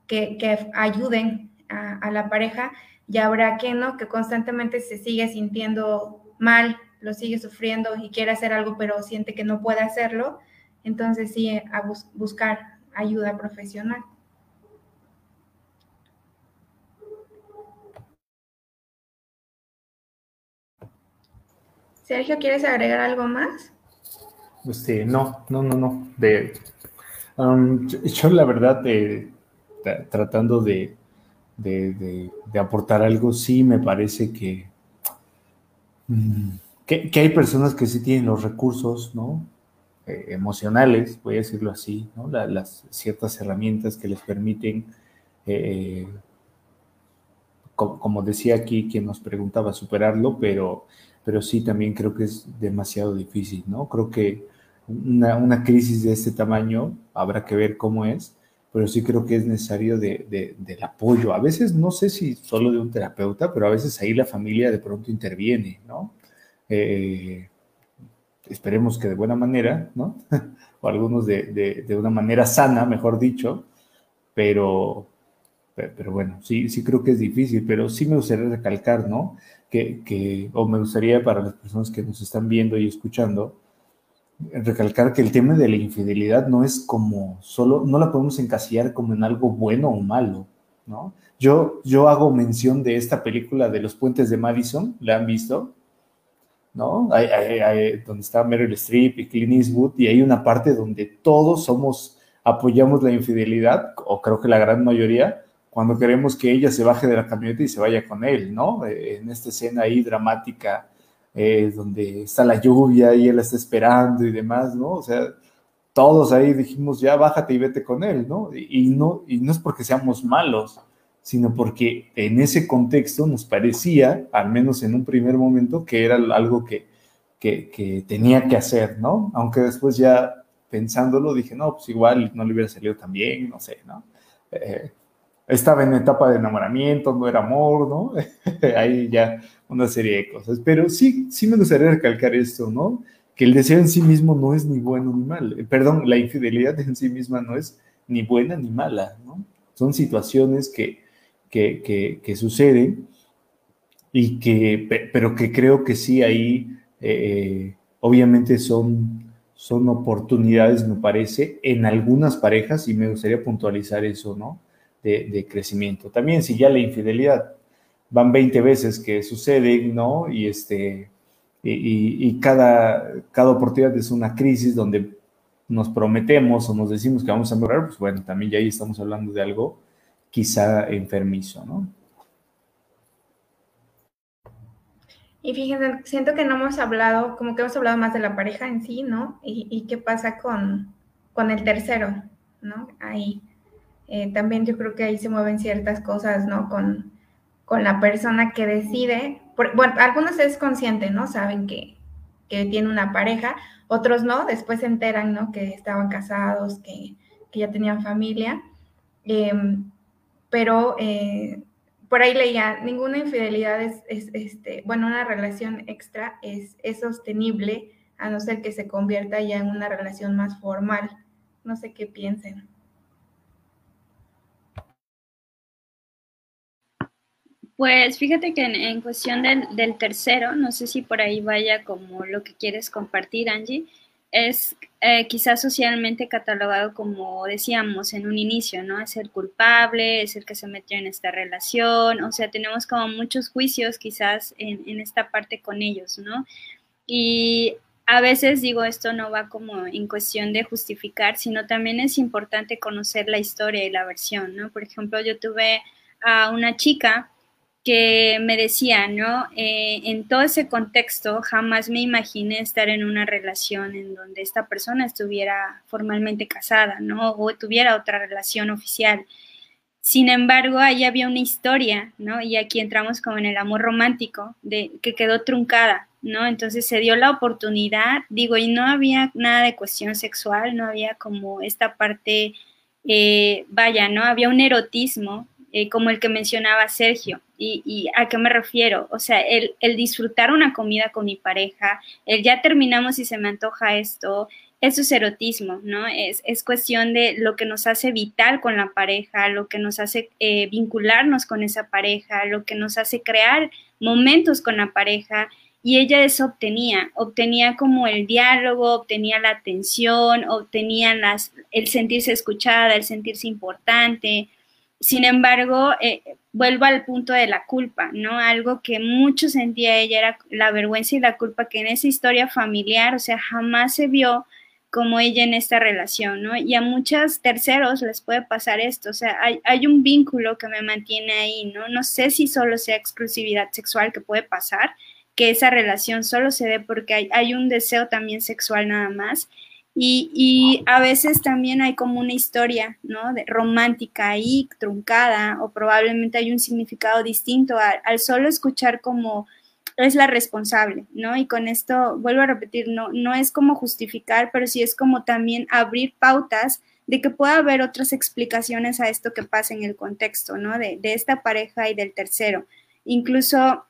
A: que, que ayuden a, a, la pareja y habrá que, ¿no? Que constantemente se sigue sintiendo mal, lo sigue sufriendo y quiere hacer algo, pero siente que no puede hacerlo. Entonces sí, a buscar ayuda profesional. Sergio, ¿quieres agregar algo más?
B: Este, no, no, no, no. De, um, yo, la verdad, tratando de, de, aportar algo, sí me parece que, mm, que, hay personas que sí tienen los recursos, ¿no? Eh, emocionales, voy a decirlo así, ¿no? las ciertas herramientas que les permiten, eh, como, decía aquí quien nos preguntaba, superarlo, pero pero sí también creo que es demasiado difícil, ¿no? Creo que una, crisis de este tamaño habrá que ver cómo es, pero sí creo que es necesario de, del apoyo. A veces no sé si solo de un terapeuta, pero a veces ahí la familia de pronto interviene, ¿no? Eh, esperemos que de buena manera, ¿no? o algunos de, de, una manera sana, mejor dicho, pero, pero bueno, sí, sí creo que es difícil, pero sí me gustaría recalcar, ¿no? que, o me gustaría para las personas que nos están viendo y escuchando, recalcar que el tema de la infidelidad no es como solo, no la podemos encasillar como en algo bueno o malo, ¿no? Yo, yo hago mención de esta película de los puentes de Madison, ¿la han visto? ¿No? donde está Meryl Streep y Clint Eastwood, y hay una parte donde todos somos, apoyamos la infidelidad, o creo que la gran mayoría, cuando queremos que ella se baje de la camioneta y se vaya con él, ¿no? Eh, en esta escena ahí dramática, eh, donde está la lluvia y él está esperando y demás, ¿no? O sea, todos ahí dijimos, ya bájate y vete con él, ¿no? Y, no, y no es porque seamos malos, sino porque en ese contexto nos parecía, al menos en un primer momento, que era algo que, que, tenía que hacer, ¿no? Aunque después ya pensándolo dije, no, pues igual no le hubiera salido tan bien, no sé, ¿no? Eh, estaba en etapa de enamoramiento, no era amor, ¿no? Ahí ya una serie de cosas. Pero sí, sí me gustaría recalcar esto, ¿no? Que el deseo en sí mismo no es ni bueno ni malo. Eh, perdón, la infidelidad en sí misma no es ni buena ni mala, ¿no? Son situaciones que, que, que, suceden y que, pero que creo que sí ahí, eh, obviamente son, son oportunidades, me parece, en algunas parejas y me gustaría puntualizar eso, ¿no? de, crecimiento. También si ya la infidelidad van 20 veces que sucede, ¿no? Y, este, y, cada, cada oportunidad es una crisis donde nos prometemos o nos decimos que vamos a mejorar, pues bueno, también ya ahí estamos hablando de algo quizá enfermizo, ¿no?
A: Y fíjense, siento que no hemos hablado, como que hemos hablado más de la pareja en sí, ¿no? Y, y qué pasa con, con el tercero, ¿no? Ahí. Eh, también yo creo que ahí se mueven ciertas cosas, ¿no? Con, con la persona que decide, bueno, algunos es consciente, ¿no? Saben que, que, tiene una pareja, otros no, después se enteran, ¿no? Que estaban casados, que, que ya tenían familia, em, pero eh, por ahí leía, ninguna infidelidad es, es, este, bueno, una relación extra es, es sostenible a no ser que se convierta ya en una relación más formal. No sé qué piensen.
C: Pues fíjate que en, cuestión del, tercero, no sé si por ahí vaya como lo que quieres compartir, Angie, es eh, quizás socialmente catalogado como decíamos en un inicio, ¿no? Es el culpable, es el que se metió en esta relación, o sea, tenemos como muchos juicios quizás en, en esta parte con ellos, ¿no? Y a veces digo, esto no va como en cuestión de justificar, sino también es importante conocer la historia y la versión, ¿no? Por ejemplo, yo tuve a una chica que me decía, ¿no? Eh, en todo ese contexto jamás me imaginé estar en una relación en donde esta persona estuviera formalmente casada, ¿no? O tuviera otra relación oficial. Sin embargo, ahí había una historia, ¿no? Y aquí entramos como en el amor romántico, de, que quedó truncada, ¿no? Entonces se dio la oportunidad, digo, y no había nada de cuestión sexual, no había como esta parte, eh, vaya, ¿no? Había un erotismo eh, como el que mencionaba Sergio. Y, a qué me refiero? O sea, el, el, disfrutar una comida con mi pareja, el ya terminamos y se me antoja esto, eso es erotismo, ¿no? Es, es, cuestión de lo que nos hace vital con la pareja, lo que nos hace eh, vincularnos con esa pareja, lo que nos hace crear momentos con la pareja. Y ella eso obtenía, obtenía como el diálogo, obtenía la atención, obtenía las, el sentirse escuchada, el sentirse importante. Sin embargo, eh, vuelvo al punto de la culpa, ¿no? Algo que mucho sentía ella era la vergüenza y la culpa que en esa historia familiar, o sea, jamás se vio como ella en esta relación, ¿no? Y a muchos terceros les puede pasar esto, o sea, hay, un vínculo que me mantiene ahí, ¿no? No sé si solo sea exclusividad sexual que puede pasar, que esa relación solo se dé porque hay, un deseo también sexual nada más. Y, a veces también hay como una historia, ¿no? De romántica ahí, truncada, o probablemente hay un significado distinto al solo escuchar como es la responsable, ¿no? Y con esto, vuelvo a repetir, no, no es como justificar, pero sí es como también abrir pautas de que pueda haber otras explicaciones a esto que pasa en el contexto, ¿no? De, esta pareja y del tercero. Incluso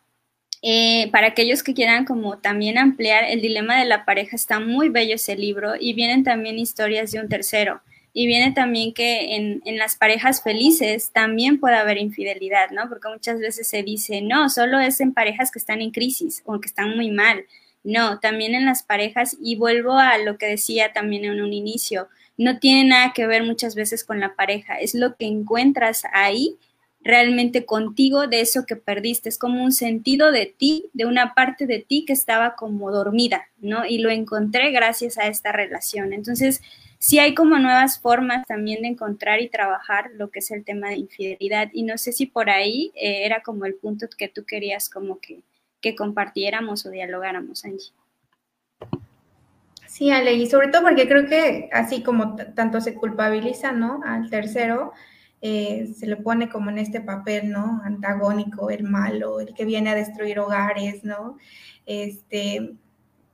C: eh, para aquellos que quieran como también ampliar, el dilema de la pareja está muy bello ese libro y vienen también historias de un tercero. Y viene también que en, en, las parejas felices también puede haber infidelidad, ¿no? Porque muchas veces se dice, no, solo es en parejas que están en crisis o que están muy mal. No, también en las parejas, y vuelvo a lo que decía también en un inicio, no tiene nada que ver muchas veces con la pareja, es lo que encuentras ahí realmente contigo de eso que perdiste, es como un sentido de ti, de una parte de ti que estaba como dormida, ¿no? Y lo encontré gracias a esta relación. Entonces, sí hay como nuevas formas también de encontrar y trabajar lo que es el tema de infidelidad. Y no sé si por ahí eh, era como el punto que tú querías como que, que compartiéramos o dialogáramos, Angie.
A: Sí, Ale, y sobre todo porque creo que así como tanto se culpabiliza, ¿no? Al tercero, eh, se le pone como en este papel, ¿no? Antagónico, el malo, el que viene a destruir hogares, ¿no? Este,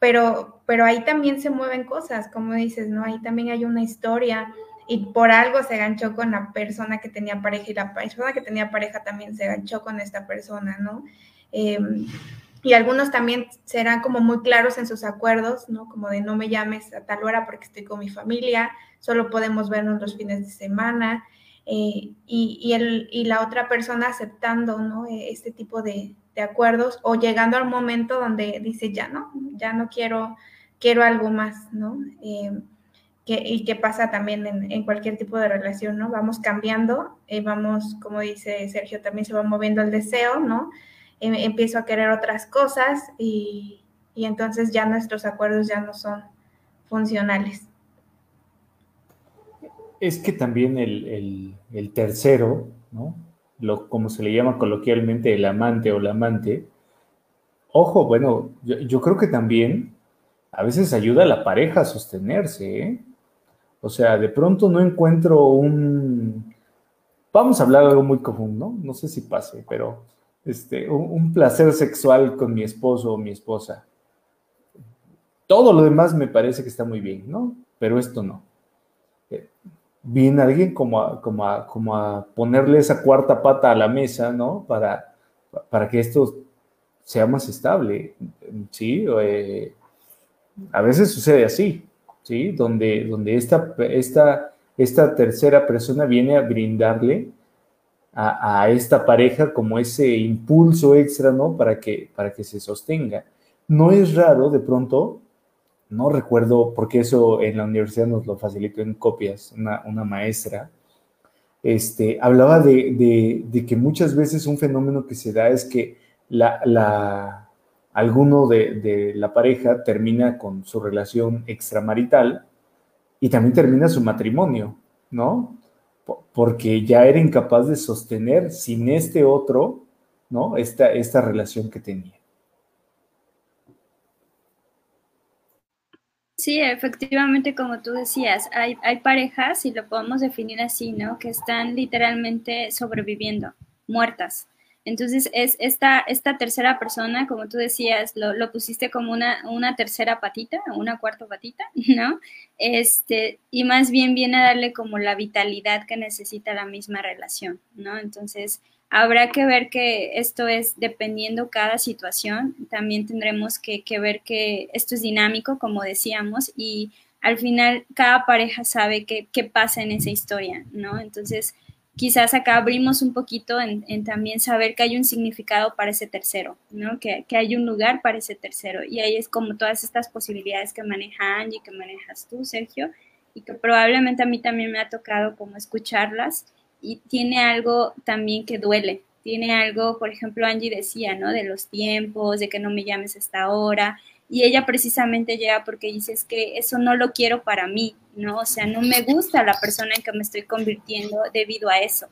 A: pero, pero ahí también se mueven cosas, como dices, ¿no? Ahí también hay una historia y por algo se ganchó con la persona que tenía pareja y la persona que tenía pareja también se ganchó con esta persona, ¿no? Em, y algunos también serán como muy claros en sus acuerdos, ¿no? Como de no me llames a tal hora porque estoy con mi familia, solo podemos vernos los fines de semana. Eh, y, el, y la otra persona aceptando, ¿no? Este tipo de, de acuerdos o llegando al momento donde dice, ya no, ya no quiero, quiero algo más, ¿no? Eh, que, y que pasa también en, cualquier tipo de relación, ¿no? Vamos cambiando, eh, vamos, como dice Sergio, también se va moviendo el deseo, ¿no? Em, empiezo a querer otras cosas y, y, entonces ya nuestros acuerdos ya no son funcionales.
B: Es que también el, el, tercero, ¿no? lo, como se le llama coloquialmente, el amante o la amante, ojo, bueno, yo, creo que también a veces ayuda a la pareja a sostenerse, ¿eh? O sea, de pronto no encuentro un... Vamos a hablar de algo muy común, ¿no? No sé si pase, pero este, un, placer sexual con mi esposo o mi esposa. Todo lo demás me parece que está muy bien, ¿no? Pero esto no. Viene alguien como a, como, a, como a ponerle esa cuarta pata a la mesa, ¿no? Para, para que esto sea más estable, ¿sí? Eh, a veces sucede así, ¿sí? Donde, donde esta, esta, esta tercera persona viene a brindarle a, a, esta pareja como ese impulso extra, ¿no? Para que, para que se sostenga. No es raro de pronto no recuerdo, porque eso en la universidad nos lo facilitó en copias, una, maestra, este, hablaba de, que muchas veces un fenómeno que se da es que la, alguno de, la pareja termina con su relación extramarital y también termina su matrimonio, ¿no? Porque ya era incapaz de sostener sin este otro, ¿no? Esta, esta relación que tenía.
C: Sí, efectivamente, como tú decías, hay, hay parejas, y lo podemos definir así, ¿no? Que están literalmente sobreviviendo, muertas. Entonces es esta, esta tercera persona, como tú decías, lo, lo pusiste como una, una, tercera patita, una cuarta patita, ¿no? Este, y más bien viene a darle como la vitalidad que necesita la misma relación, ¿no? Entonces habrá que ver que esto es dependiendo cada situación, también tendremos que, que ver que esto es dinámico, como decíamos, y al final cada pareja sabe qué, pasa en esa historia, ¿no? Entonces, quizás acá abrimos un poquito en, también saber que hay un significado para ese tercero, ¿no? Que, hay un lugar para ese tercero. Y ahí es como todas estas posibilidades que maneja Angie, que manejas tú, Sergio, y que probablemente a mí también me ha tocado como escucharlas y tiene algo también que duele. Tiene algo, por ejemplo, Angie decía, ¿no? De los tiempos, de que no me llames hasta ahora, y ella precisamente llega porque dice es que eso no lo quiero para mí, ¿no? O sea, no me gusta la persona en que me estoy convirtiendo debido a eso.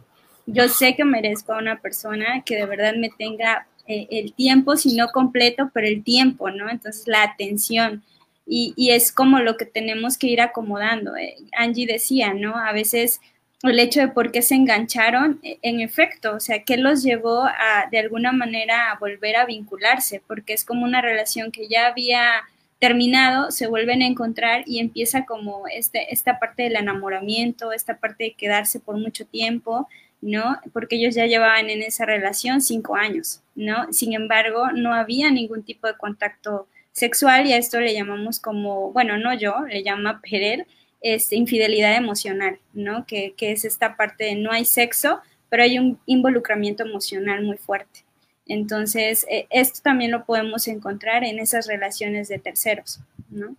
C: Yo sé que merezco a una persona que de verdad me tenga eh, el tiempo, si no completo, pero el tiempo, ¿no? Entonces la atención. Y, y es como lo que tenemos que ir acomodando. Eh, Angie decía, ¿no? A veces el hecho de por qué se engancharon, e, en efecto, o sea, qué los llevó a, de alguna manera, a volver a vincularse, porque es como una relación que ya había terminado, se vuelven a encontrar y empieza como este, esta parte del enamoramiento, esta parte de quedarse por mucho tiempo, ¿no? Porque ellos ya llevaban en esa relación cinco años, ¿no? Sin embargo, no había ningún tipo de contacto sexual y a esto le llamamos como, bueno, no yo, le llama Perel, este, infidelidad emocional, ¿no? Que, es esta parte de no hay sexo, pero hay un involucramiento emocional muy fuerte. Entonces, eh, esto también lo podemos encontrar en esas relaciones de terceros, ¿no?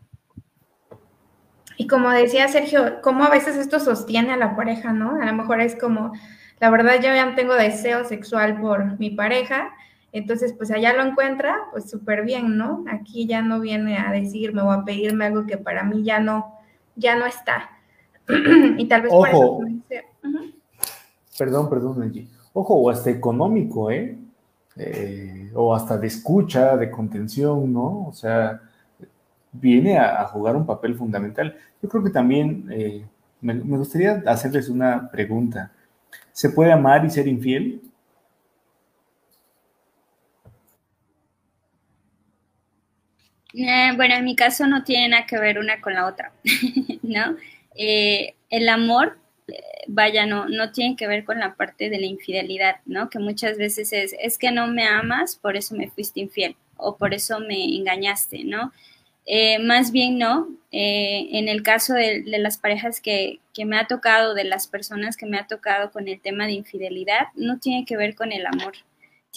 A: Y como decía Sergio, cómo a veces esto sostiene a la pareja, ¿no? A lo mejor es como, la verdad yo ya tengo deseo sexual por mi pareja, entonces pues allá lo encuentra, pues súper bien, ¿no? Aquí ya no viene a decirme o a pedirme algo que para mí ya no, ya no está. y tal vez por eso
B: Perdón, perdón, Angie. Ojo, o hasta económico, ¿eh? ¿eh? O hasta de escucha, de contención, ¿no? O sea, viene a, jugar un papel fundamental. Yo creo que también eh, me, gustaría hacerles una pregunta. ¿Se puede amar y ser infiel?
C: Eh, bueno, en mi caso no tiene nada que ver una con la otra, ¿no? Eh, el amor, eh, vaya, no, no tiene que ver con la parte de la infidelidad, ¿no? Que muchas veces es, es que no me amas, por eso me fuiste infiel o por eso me engañaste, ¿no? más bien no, en el caso de, de las parejas que, que, me ha tocado, de las personas que me ha tocado con el tema de infidelidad, no tiene que ver con el amor,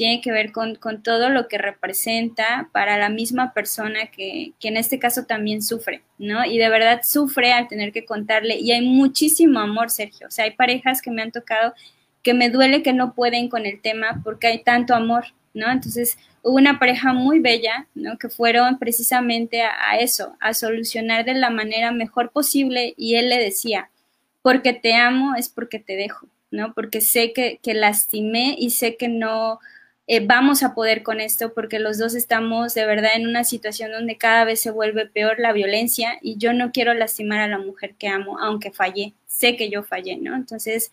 C: tiene que ver con, todo lo que representa para la misma persona que, que, en este caso también sufre, ¿no? Y de verdad sufre al tener que contarle, y hay muchísimo amor, Sergio, o sea, hay parejas que me han tocado que me duele que no pueden con el tema porque hay tanto amor, ¿no? Entonces, hubo una pareja muy bella, ¿no? Que fueron precisamente a eso, a solucionar de la manera mejor posible, y él le decía, porque te amo es porque te dejo, ¿no? Porque sé que, que lastimé y sé que no, eh, vamos a poder con esto porque los dos estamos de verdad en una situación donde cada vez se vuelve peor la violencia y yo no quiero lastimar a la mujer que amo, aunque fallé, sé que yo fallé, ¿no? Entonces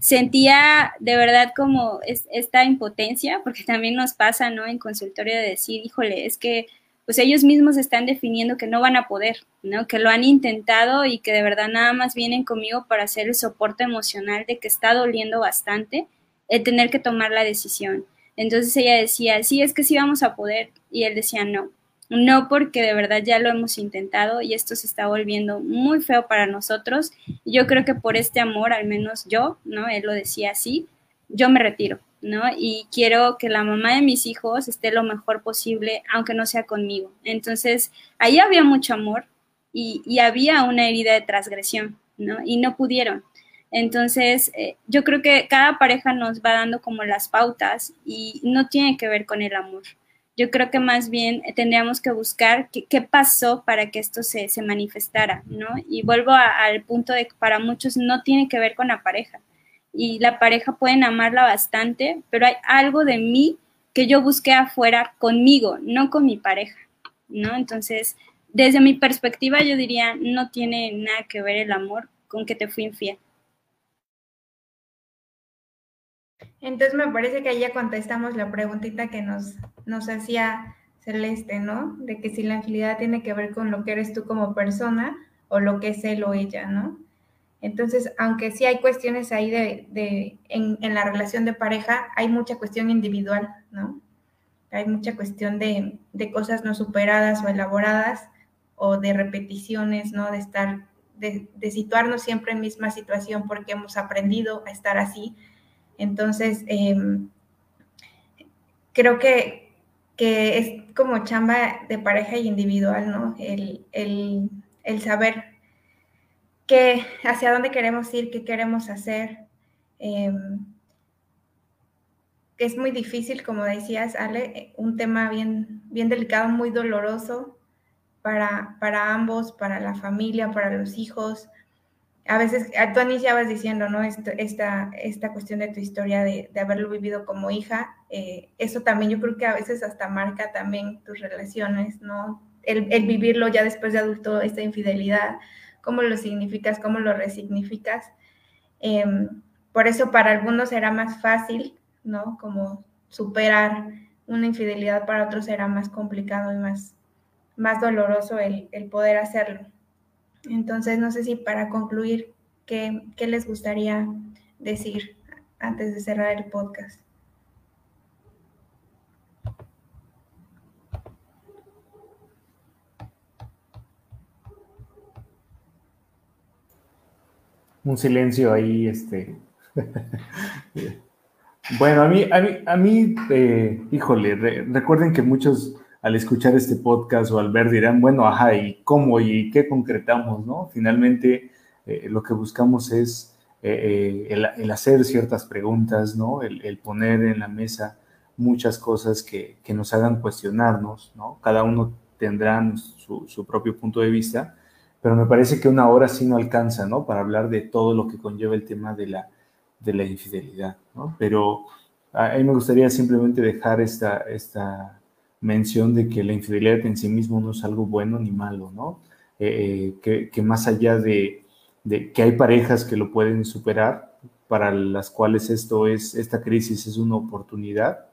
C: sentía de verdad como esta impotencia, porque también nos pasa, ¿no? En consultorio de decir, híjole, es que pues ellos mismos están definiendo que no van a poder, ¿no? Que lo han intentado y que de verdad nada más vienen conmigo para hacer el soporte emocional de que está doliendo bastante el tener que tomar la decisión. Entonces ella decía, sí, es que sí vamos a poder. Y él decía, no, no porque de verdad ya lo hemos intentado y esto se está volviendo muy feo para nosotros. yo creo que por este amor, al menos yo, ¿no? Él lo decía así, yo me retiro, ¿no? Y quiero que la mamá de mis hijos esté lo mejor posible, aunque no sea conmigo. Entonces, ahí había mucho amor y, y había una herida de transgresión, ¿no? Y no pudieron. Entonces, eh, yo creo que cada pareja nos va dando como las pautas y no tiene que ver con el amor. Yo creo que más bien tendríamos que buscar qué, pasó para que esto se, se manifestara, ¿no? Y vuelvo al punto de que para muchos no tiene que ver con la pareja. Y la pareja pueden amarla bastante, pero hay algo de mí que yo busqué afuera conmigo, no con mi pareja, ¿no? Entonces, desde mi perspectiva, yo diría, no tiene nada que ver el amor con que te fui infiel.
A: Entonces me parece que ahí ya contestamos la preguntita que nos, nos hacía Celeste, ¿no? De que si la infidelidad tiene que ver con lo que eres tú como persona o lo que es él o ella, ¿no? Entonces, aunque sí hay cuestiones ahí de, en, en, la relación de pareja, hay mucha cuestión individual, ¿no? Hay mucha cuestión de, de cosas no superadas o elaboradas o de repeticiones, ¿no? De estar, de, de situarnos siempre en misma situación porque hemos aprendido a estar así entonces, em, creo que, que, es como chamba de pareja y individual, ¿no? El, el, el saber qué, hacia dónde queremos ir, qué queremos hacer. Eh, es muy difícil, como decías, Ale, un tema bien, bien delicado, muy doloroso para, para ambos, para la familia, para los hijos a veces, tú iniciabas diciendo, ¿no? Esta, esta, cuestión de tu historia de, haberlo vivido como hija, eh, eso también yo creo que a veces hasta marca también tus relaciones, ¿no? El, vivirlo ya después de adulto, esta infidelidad, cómo lo significas, cómo lo resignificas. Em, por eso para algunos será más fácil, ¿no? Como superar una infidelidad, para otros será más complicado y más, más doloroso el poder hacerlo. Entonces, no sé si para concluir, ¿qué, les gustaría decir antes de cerrar el podcast?
B: Un silencio ahí, este. bueno, a mí, a mí, a mí eh, híjole, recuerden que muchos al escuchar este podcast o al ver dirán, bueno, ajá, ¿y cómo y qué concretamos? ¿no? Finalmente, eh, lo que buscamos es eh, eh, el, hacer ciertas preguntas, ¿no? El, poner en la mesa muchas cosas que, que, nos hagan cuestionarnos, ¿no? Cada uno tendrá su, su, propio punto de vista, pero me parece que una hora sí no alcanza, ¿no? Para hablar de todo lo que conlleva el tema de la, de la infidelidad, ¿no? Pero a mí me gustaría simplemente dejar esta, esta mención de que la infidelidad en sí mismo no es algo bueno ni malo, ¿no? Eh, eh, que, más allá de, que hay parejas que lo pueden superar, para las cuales esto es, esta crisis es una oportunidad,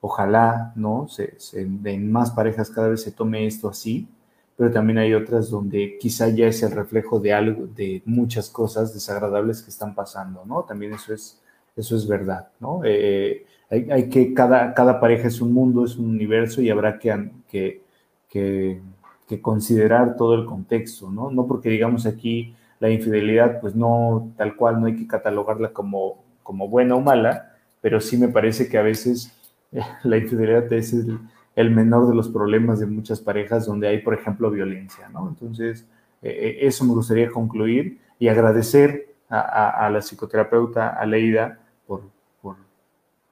B: ojalá, ¿no? Se, en más parejas cada vez se tome esto así, pero también hay otras donde quizá ya es el reflejo de algo, de muchas cosas desagradables que están pasando, ¿no? También eso es, eso es verdad, ¿no? Eh, hay, que, cada, cada pareja es un mundo, es un universo y habrá que, que, que, considerar todo el contexto, ¿no? No porque digamos aquí la infidelidad, pues no, tal cual, no hay que catalogarla como, como buena o mala, pero sí me parece que a veces la infidelidad es el, menor de los problemas de muchas parejas donde hay, por ejemplo, violencia, ¿no? Entonces, eh, eh, eso me gustaría concluir y agradecer a, a, a la psicoterapeuta Aleida por,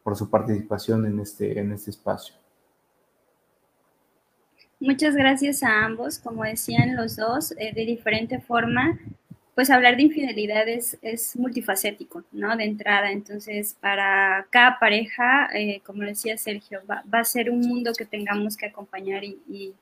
B: por su participación en este, en este espacio.
C: Muchas gracias a ambos, como decían los dos, eh, de diferente forma, pues hablar de infidelidad es, multifacético, ¿no? De entrada, entonces para cada pareja, eh, como decía Sergio, va, a ser un mundo que tengamos que acompañar y,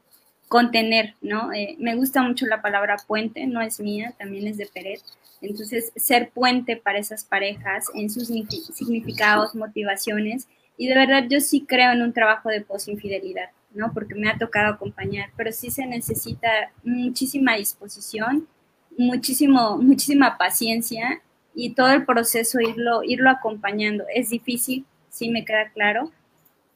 C: contener, ¿no? Eh, me gusta mucho la palabra puente, no es mía, también es de Peret. Entonces, ser puente para esas parejas en sus significados, motivaciones. Y de verdad yo sí creo en un trabajo de posinfidelidad, ¿no? Porque me ha tocado acompañar, pero sí se necesita muchísima disposición, muchísimo, muchísima paciencia y todo el proceso irlo, irlo acompañando. Es difícil, sí me queda claro,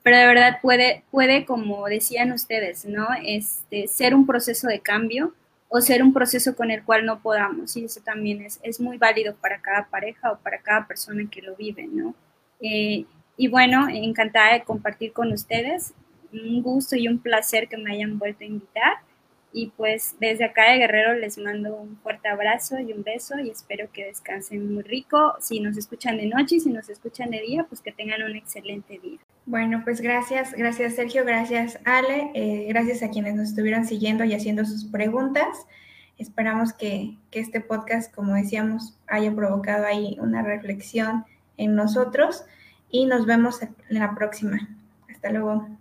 C: pero de verdad puede, puede, como decían ustedes, ¿no? Este, ser un proceso de cambio o ser un proceso con el cual no podamos, y eso también es, es muy válido para cada pareja o para cada persona que lo vive, ¿no? Eh, y bueno, encantada de compartir con ustedes, un gusto y un placer que me hayan vuelto a invitar. Y pues desde acá de Guerrero les mando un fuerte abrazo y un beso y espero que descansen muy rico. Si nos escuchan de noche y si nos escuchan de día, pues que tengan un excelente día.
A: Bueno, pues gracias, gracias Sergio, gracias Ale, eh, gracias a quienes nos estuvieron siguiendo y haciendo sus preguntas. Esperamos que, que este podcast, como decíamos, haya provocado ahí una reflexión en nosotros y nos vemos en la próxima. Hasta luego.